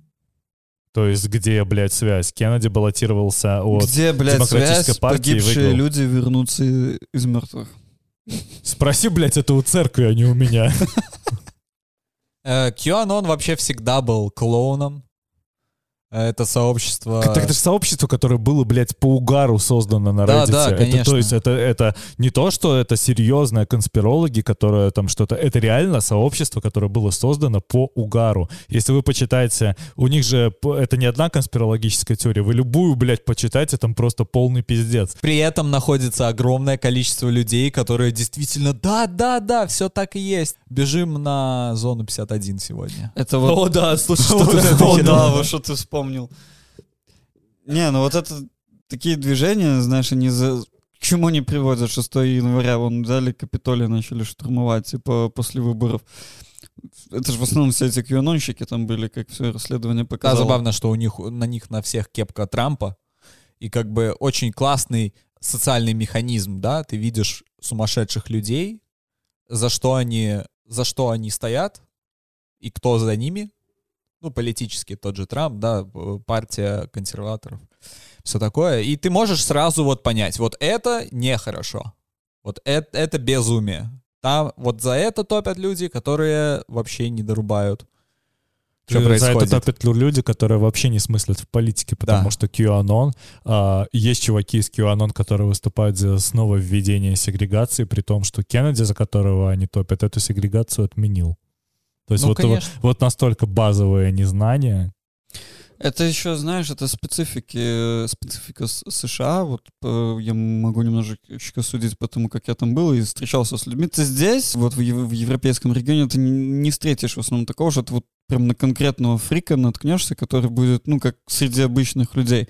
То есть где, блядь, связь? Кеннеди баллотировался от... Где, блядь, Демократической связь, партии погибшие выиграл. люди вернутся из мертвых? Спроси, блядь, это у церкви, а не у меня. Э, QAnon вообще всегда был клоуном. Э, Это сообщество... Так это же сообщество, которое было, блядь, по угару создано на Да, Reddit. да, это, конечно. то есть это, это не то, что это серьезные конспирологи, которые там что-то... Это реально сообщество, которое было создано по угару. Если вы почитаете... У них же... Это не одна конспирологическая теория. Вы любую, блядь, почитайте, там просто полный пиздец. При этом находится огромное количество людей, которые действительно, да, да, да, все так и есть. Бежим на зону 51 сегодня. Это вот... да, слушай, Вот ты это, вспомнил. да, вот что ты вспомнил. Не, ну вот это такие движения, знаешь, они за... к чему они приводят 6 января? Вон взяли Капитолий, начали штурмовать, типа, после выборов. Это же в основном все эти кьюанонщики там были, как все расследование Да, показало. забавно, что у них, на них на всех кепка Трампа. И как бы очень классный социальный механизм, да, ты видишь сумасшедших людей, за что они, за что они стоят, и кто за ними. Ну, политически тот же Трамп, да, партия консерваторов, все такое. И ты можешь сразу вот понять, вот это нехорошо, вот это, это безумие. Там вот за это топят люди, которые вообще не дорубают. Что За это происходит? топят люди, которые вообще не смыслят в политике, потому Да. что QAnon, а, есть чуваки из QAnon, которые выступают за снова введение сегрегации, при том, что Кеннеди, за которого они топят, эту сегрегацию отменил. То есть Ну, вот, конечно. вот настолько базовое незнание. Это еще, знаешь, это специфики, специфика С- США. Вот э, я могу немножечко судить по тому, как я там был и встречался с людьми. Ты здесь, вот в, ев- в европейском регионе, ты не, не встретишь в основном такого, что ты вот прям на конкретного фрика наткнешься, который будет, ну, как среди обычных людей.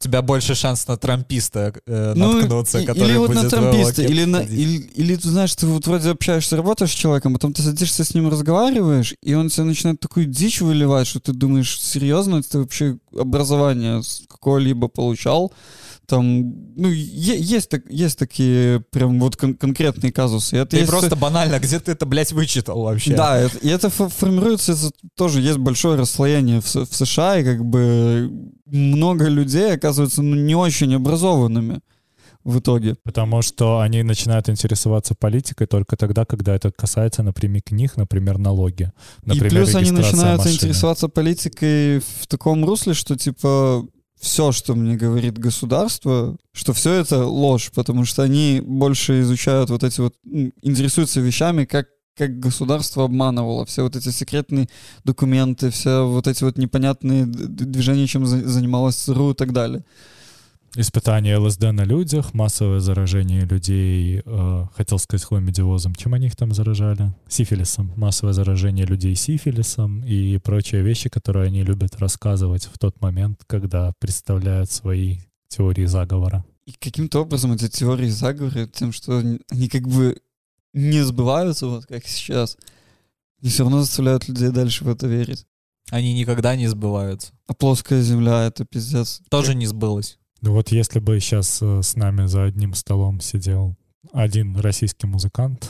У тебя больше шанс на трамписта э, Ну, наткнуться, и- который или вот на будет в трамписта, или, на, или, или ты знаешь, ты вот вроде общаешься, работаешь с человеком, потом ты садишься с ним разговариваешь, и он тебе начинает такую дичь выливать, что ты думаешь, серьезно, ты вообще образование с какого-либо получал? Там, ну, есть, так, есть такие прям вот кон- конкретные казусы. И Это Ты есть просто банально, где ты это, блядь, вычитал вообще? да, это- и это фо- формируется, из-за- тоже есть большое расслоение в, в США, и как бы много людей оказываются ну, не очень образованными в итоге. Потому что они начинают интересоваться политикой только тогда, когда это касается напрямик них, например, налоги. Например, и плюс они начинают машины. интересоваться политикой в таком русле, что типа все, что мне говорит государство, что все это ложь, потому что они больше изучают вот эти вот, интересуются вещами, как как государство обманывало, все вот эти секретные документы, все вот эти вот непонятные движения, чем за- занималась ЦРУ и так далее. Испытание ЛСД на людях, массовое заражение людей, э, хотел сказать хламидиозом. Чем они их там заражали? Сифилисом. Массовое заражение людей сифилисом и прочие вещи, которые они любят рассказывать в тот момент, когда представляют свои теории заговора. И каким-то образом эти теории заговора, тем, что они как бы не сбываются, вот как сейчас, и все равно заставляют людей дальше в это верить. Они никогда не сбываются. А плоская земля — это пиздец. Тоже не сбылось. Ну вот если бы сейчас э, с нами за одним столом сидел один российский музыкант,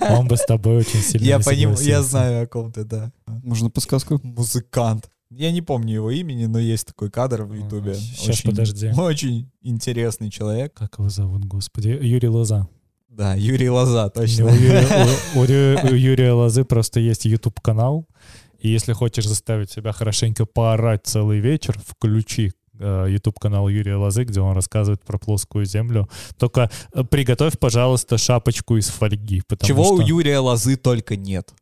он бы с тобой очень сильно Я понимаю, я знаю о ком ты, да. Можно подсказку? Музыкант. Я не помню его имени, но есть такой кадр в Ютубе. Щас, Очень- подожди. Очень интересный человек. Как его зовут, господи? Юрий Лоза. Да, Юрий Лоза, У точно. Юрия, у- у у Юрия Лозы просто есть YouTube-канал, и если хочешь заставить себя хорошенько поорать целый вечер, включи э, YouTube-канал Юрия Лозы, где он рассказывает про плоскую землю. Только э, приготовь, пожалуйста, шапочку из фольги. Чего у что- Юрия Лозы только нет.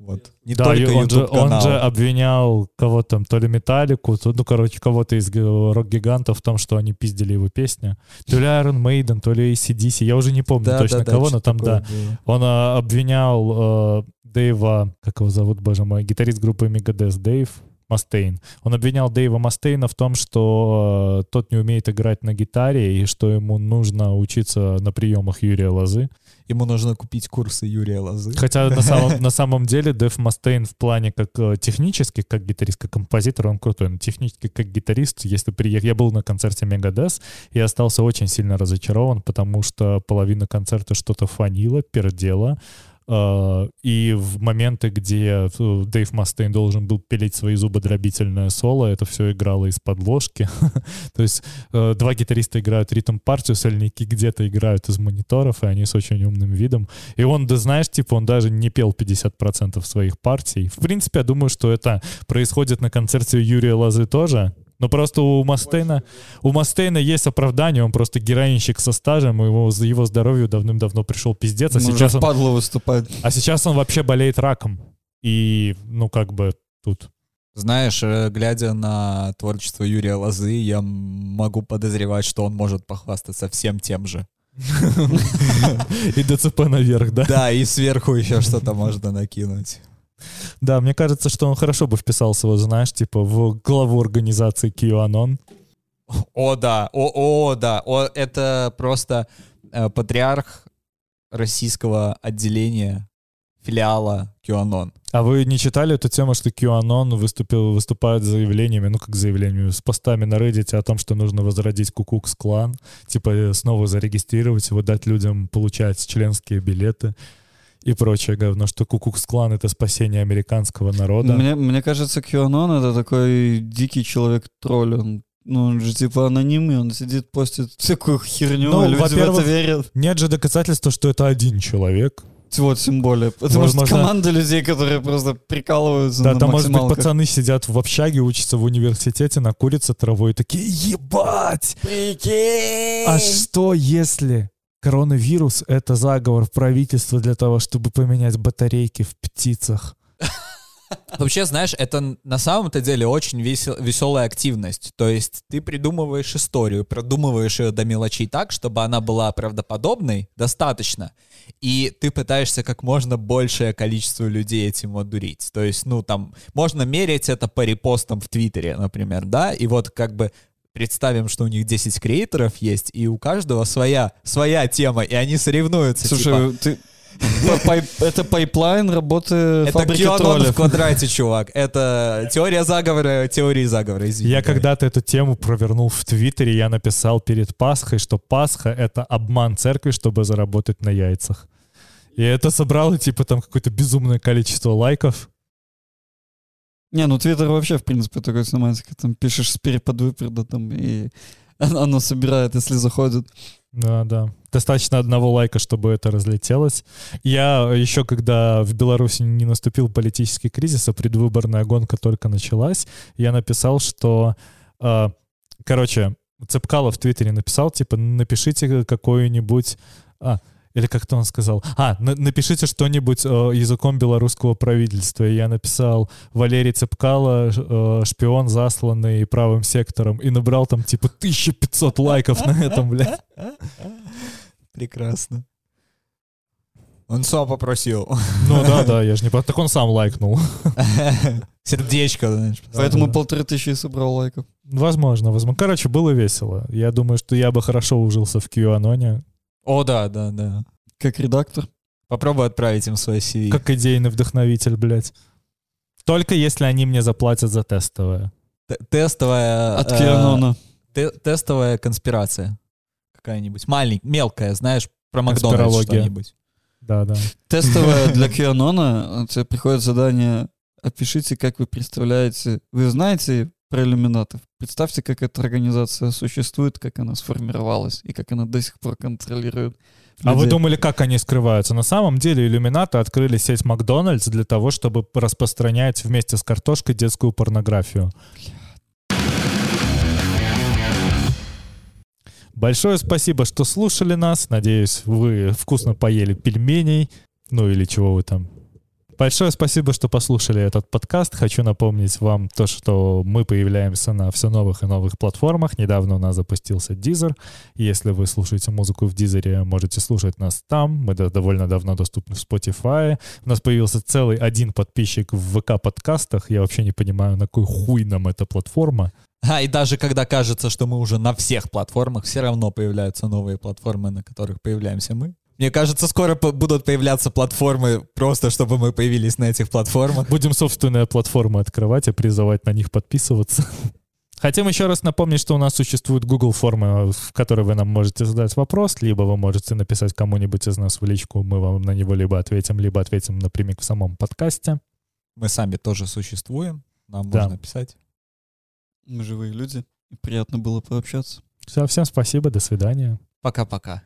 Вот. Не Да, только он же, он же обвинял кого там, то ли Металлику, то, ну, короче, кого-то из рок-гигантов в том, что они пиздили его песни. То ли Iron Maiden, то ли ACDC, я уже не помню Да, точно да, да, кого, но там, да, было. Он а, обвинял э, Дэйва, как его зовут, боже мой, гитарист группы Megadeth, Дэйв Мастейн. Он обвинял Дэйва Мастейна в том, что э, тот не умеет играть на гитаре и что ему нужно учиться на приемах Юрия Лозы. Ему нужно купить курсы Юрия Лозы. Хотя на самом, на самом деле Дэв Мастейн в плане как э, технически, как гитарист, как композитор, он крутой. Но технически как гитарист, если приехал... Я был на концерте Megadeth и остался очень сильно разочарован, потому что половина концерта что-то фанило, пердело. Э, И в моменты, где э, Дэйв Мастейн должен был пилить свои зубодробительное соло, это все играло из-под ложки. То есть э, два гитариста играют ритм-партию, сольники где-то играют из мониторов, и они с очень умным видом. И он, да знаешь, типа, он даже не пел 50% своих партий. В принципе, я думаю, что это происходит на концерте Юрия Лозы тоже. Но просто у Мастейна, у Мастейна есть оправдание, он просто героинщик со стажем, его, его здоровью давным-давно пришел пиздец, а Он сейчас, он, впадло выступать. а сейчас он вообще болеет раком. И, ну, как бы тут... Знаешь, э, глядя на творчество Юрия Лозы, я могу подозревать, что он может похвастаться всем тем же. И ДЦП наверх, да? Да, и сверху еще что-то можно накинуть. Да, мне кажется, что он хорошо бы вписался, вот знаешь, типа в главу организации QAnon. О, да, о, о, да, о, это просто э, патриарх российского отделения, филиала QAnon. А вы не читали эту тему, что QAnon выступил, выступает с заявлениями, ну как заявлениями, с постами на Reddit о том, что нужно возродить Кукукс клан, типа э, снова зарегистрировать его, дать людям получать членские билеты и прочее говно, что Кукукс клан это спасение американского народа. Мне, мне кажется, QAnon — это такой дикий человек-тролль. Он, ну, он же типа анонимный, он сидит, постит всякую херню, Ну, а люди в это верят. Нет же доказательства, что это один человек. Вот, тем более. Потому Возможно- что команда людей, которые просто прикалываются Да, на там, может быть, пацаны сидят в общаге, учатся в университете, накурятся травой и такие, ебать! Прикинь! А что если коронавирус — это заговор правительства для того, чтобы поменять батарейки в птицах. Вообще, знаешь, это на самом-то деле очень весел, веселая активность. То есть ты придумываешь историю, продумываешь ее до мелочей так, чтобы она была правдоподобной, достаточно. И ты пытаешься как можно большее количество людей этим одурить. То есть, ну, там, можно мерить это по репостам в Твиттере, например, да, и вот как бы представим, что у них 10 creator ов есть, и у каждого своя, своя тема, и они соревнуются. Слушай, типа, ты... Это pipeline работы это QAnon в квадрате, чувак. Это теория заговора, теории заговора, извини. Я да. когда-то эту тему провернул в Твиттере, я написал перед Пасхой, что Пасха — это обман церкви, чтобы заработать на яйцах. И это собрало, типа, там какое-то безумное количество лайков. Не, ну Твиттер вообще, в принципе, такой снимается, там пишешь спереди под выпреда, там, и оно собирает, если заходит. Да, да. Достаточно одного лайка, чтобы это разлетелось. Я еще, когда в Беларуси не наступил политический кризис, а предвыборная гонка только началась, я написал, что... э, короче, Цепкало в Твиттере написал, типа, напишите какую-нибудь... А, или как-то он сказал. А, на- напишите что-нибудь э, языком белорусского правительства. И я написал Валерий Цепкало, э, шпион, засланный правым сектором. И набрал там типа 1500 лайков на этом, блядь. Прекрасно. Он сам попросил. Ну да, да, я же не... Так он сам лайкнул. Сердечко, знаешь. Поэтому да. полторы тысячи собрал лайков. Возможно, возможно. Короче, было весело. Я думаю, что я бы хорошо ужился в QAnon, О, да, да, да. Как редактор. Попробуй отправить им свой CV. как идейный вдохновитель, блядь. Только если они мне заплатят за тестовое. Т- Тестовая... От э, Кианона. те- Тестовая конспирация. Какая-нибудь. Маленькая, мелкая, знаешь, про Макдональдс что-нибудь. Да, да. Тестовое для Кианона. Тебе приходит задание, опишите, как вы представляете... Вы знаете про иллюминатов? Представьте, как эта организация существует, как она сформировалась и как она до сих пор контролирует. А вы людей. думали, как они скрываются? На самом деле иллюминаты открыли сеть Макдональдс для того, чтобы распространять вместе с картошкой детскую порнографию. Большое спасибо, что слушали нас. Надеюсь, вы вкусно поели пельменей. Ну или чего вы там. Большое спасибо, что послушали этот подкаст. Хочу напомнить вам то, что мы появляемся на все новых и новых платформах. Недавно у нас запустился Deezer. Если вы слушаете музыку в Дизере, можете слушать нас там. Мы довольно давно доступны в Spotify. У нас появился целый один подписчик в ВК-подкастах. Я вообще не понимаю, на кой хуй нам эта платформа. А, и даже когда кажется, что мы уже на всех платформах, все равно появляются новые платформы, на которых появляемся мы. Мне кажется, скоро по- будут появляться платформы, просто чтобы мы появились на этих платформах. Будем собственные платформы открывать и призывать на них подписываться. Хотим еще раз напомнить, что у нас существует Google форма, в которой вы нам можете задать вопрос, либо вы можете написать кому-нибудь из нас в личку, мы вам на него либо ответим, либо ответим напрямик в самом подкасте. Мы сами тоже существуем, нам Да. можно писать. Мы живые люди. и Приятно было пообщаться. Все, всем спасибо, до свидания. Пока-пока.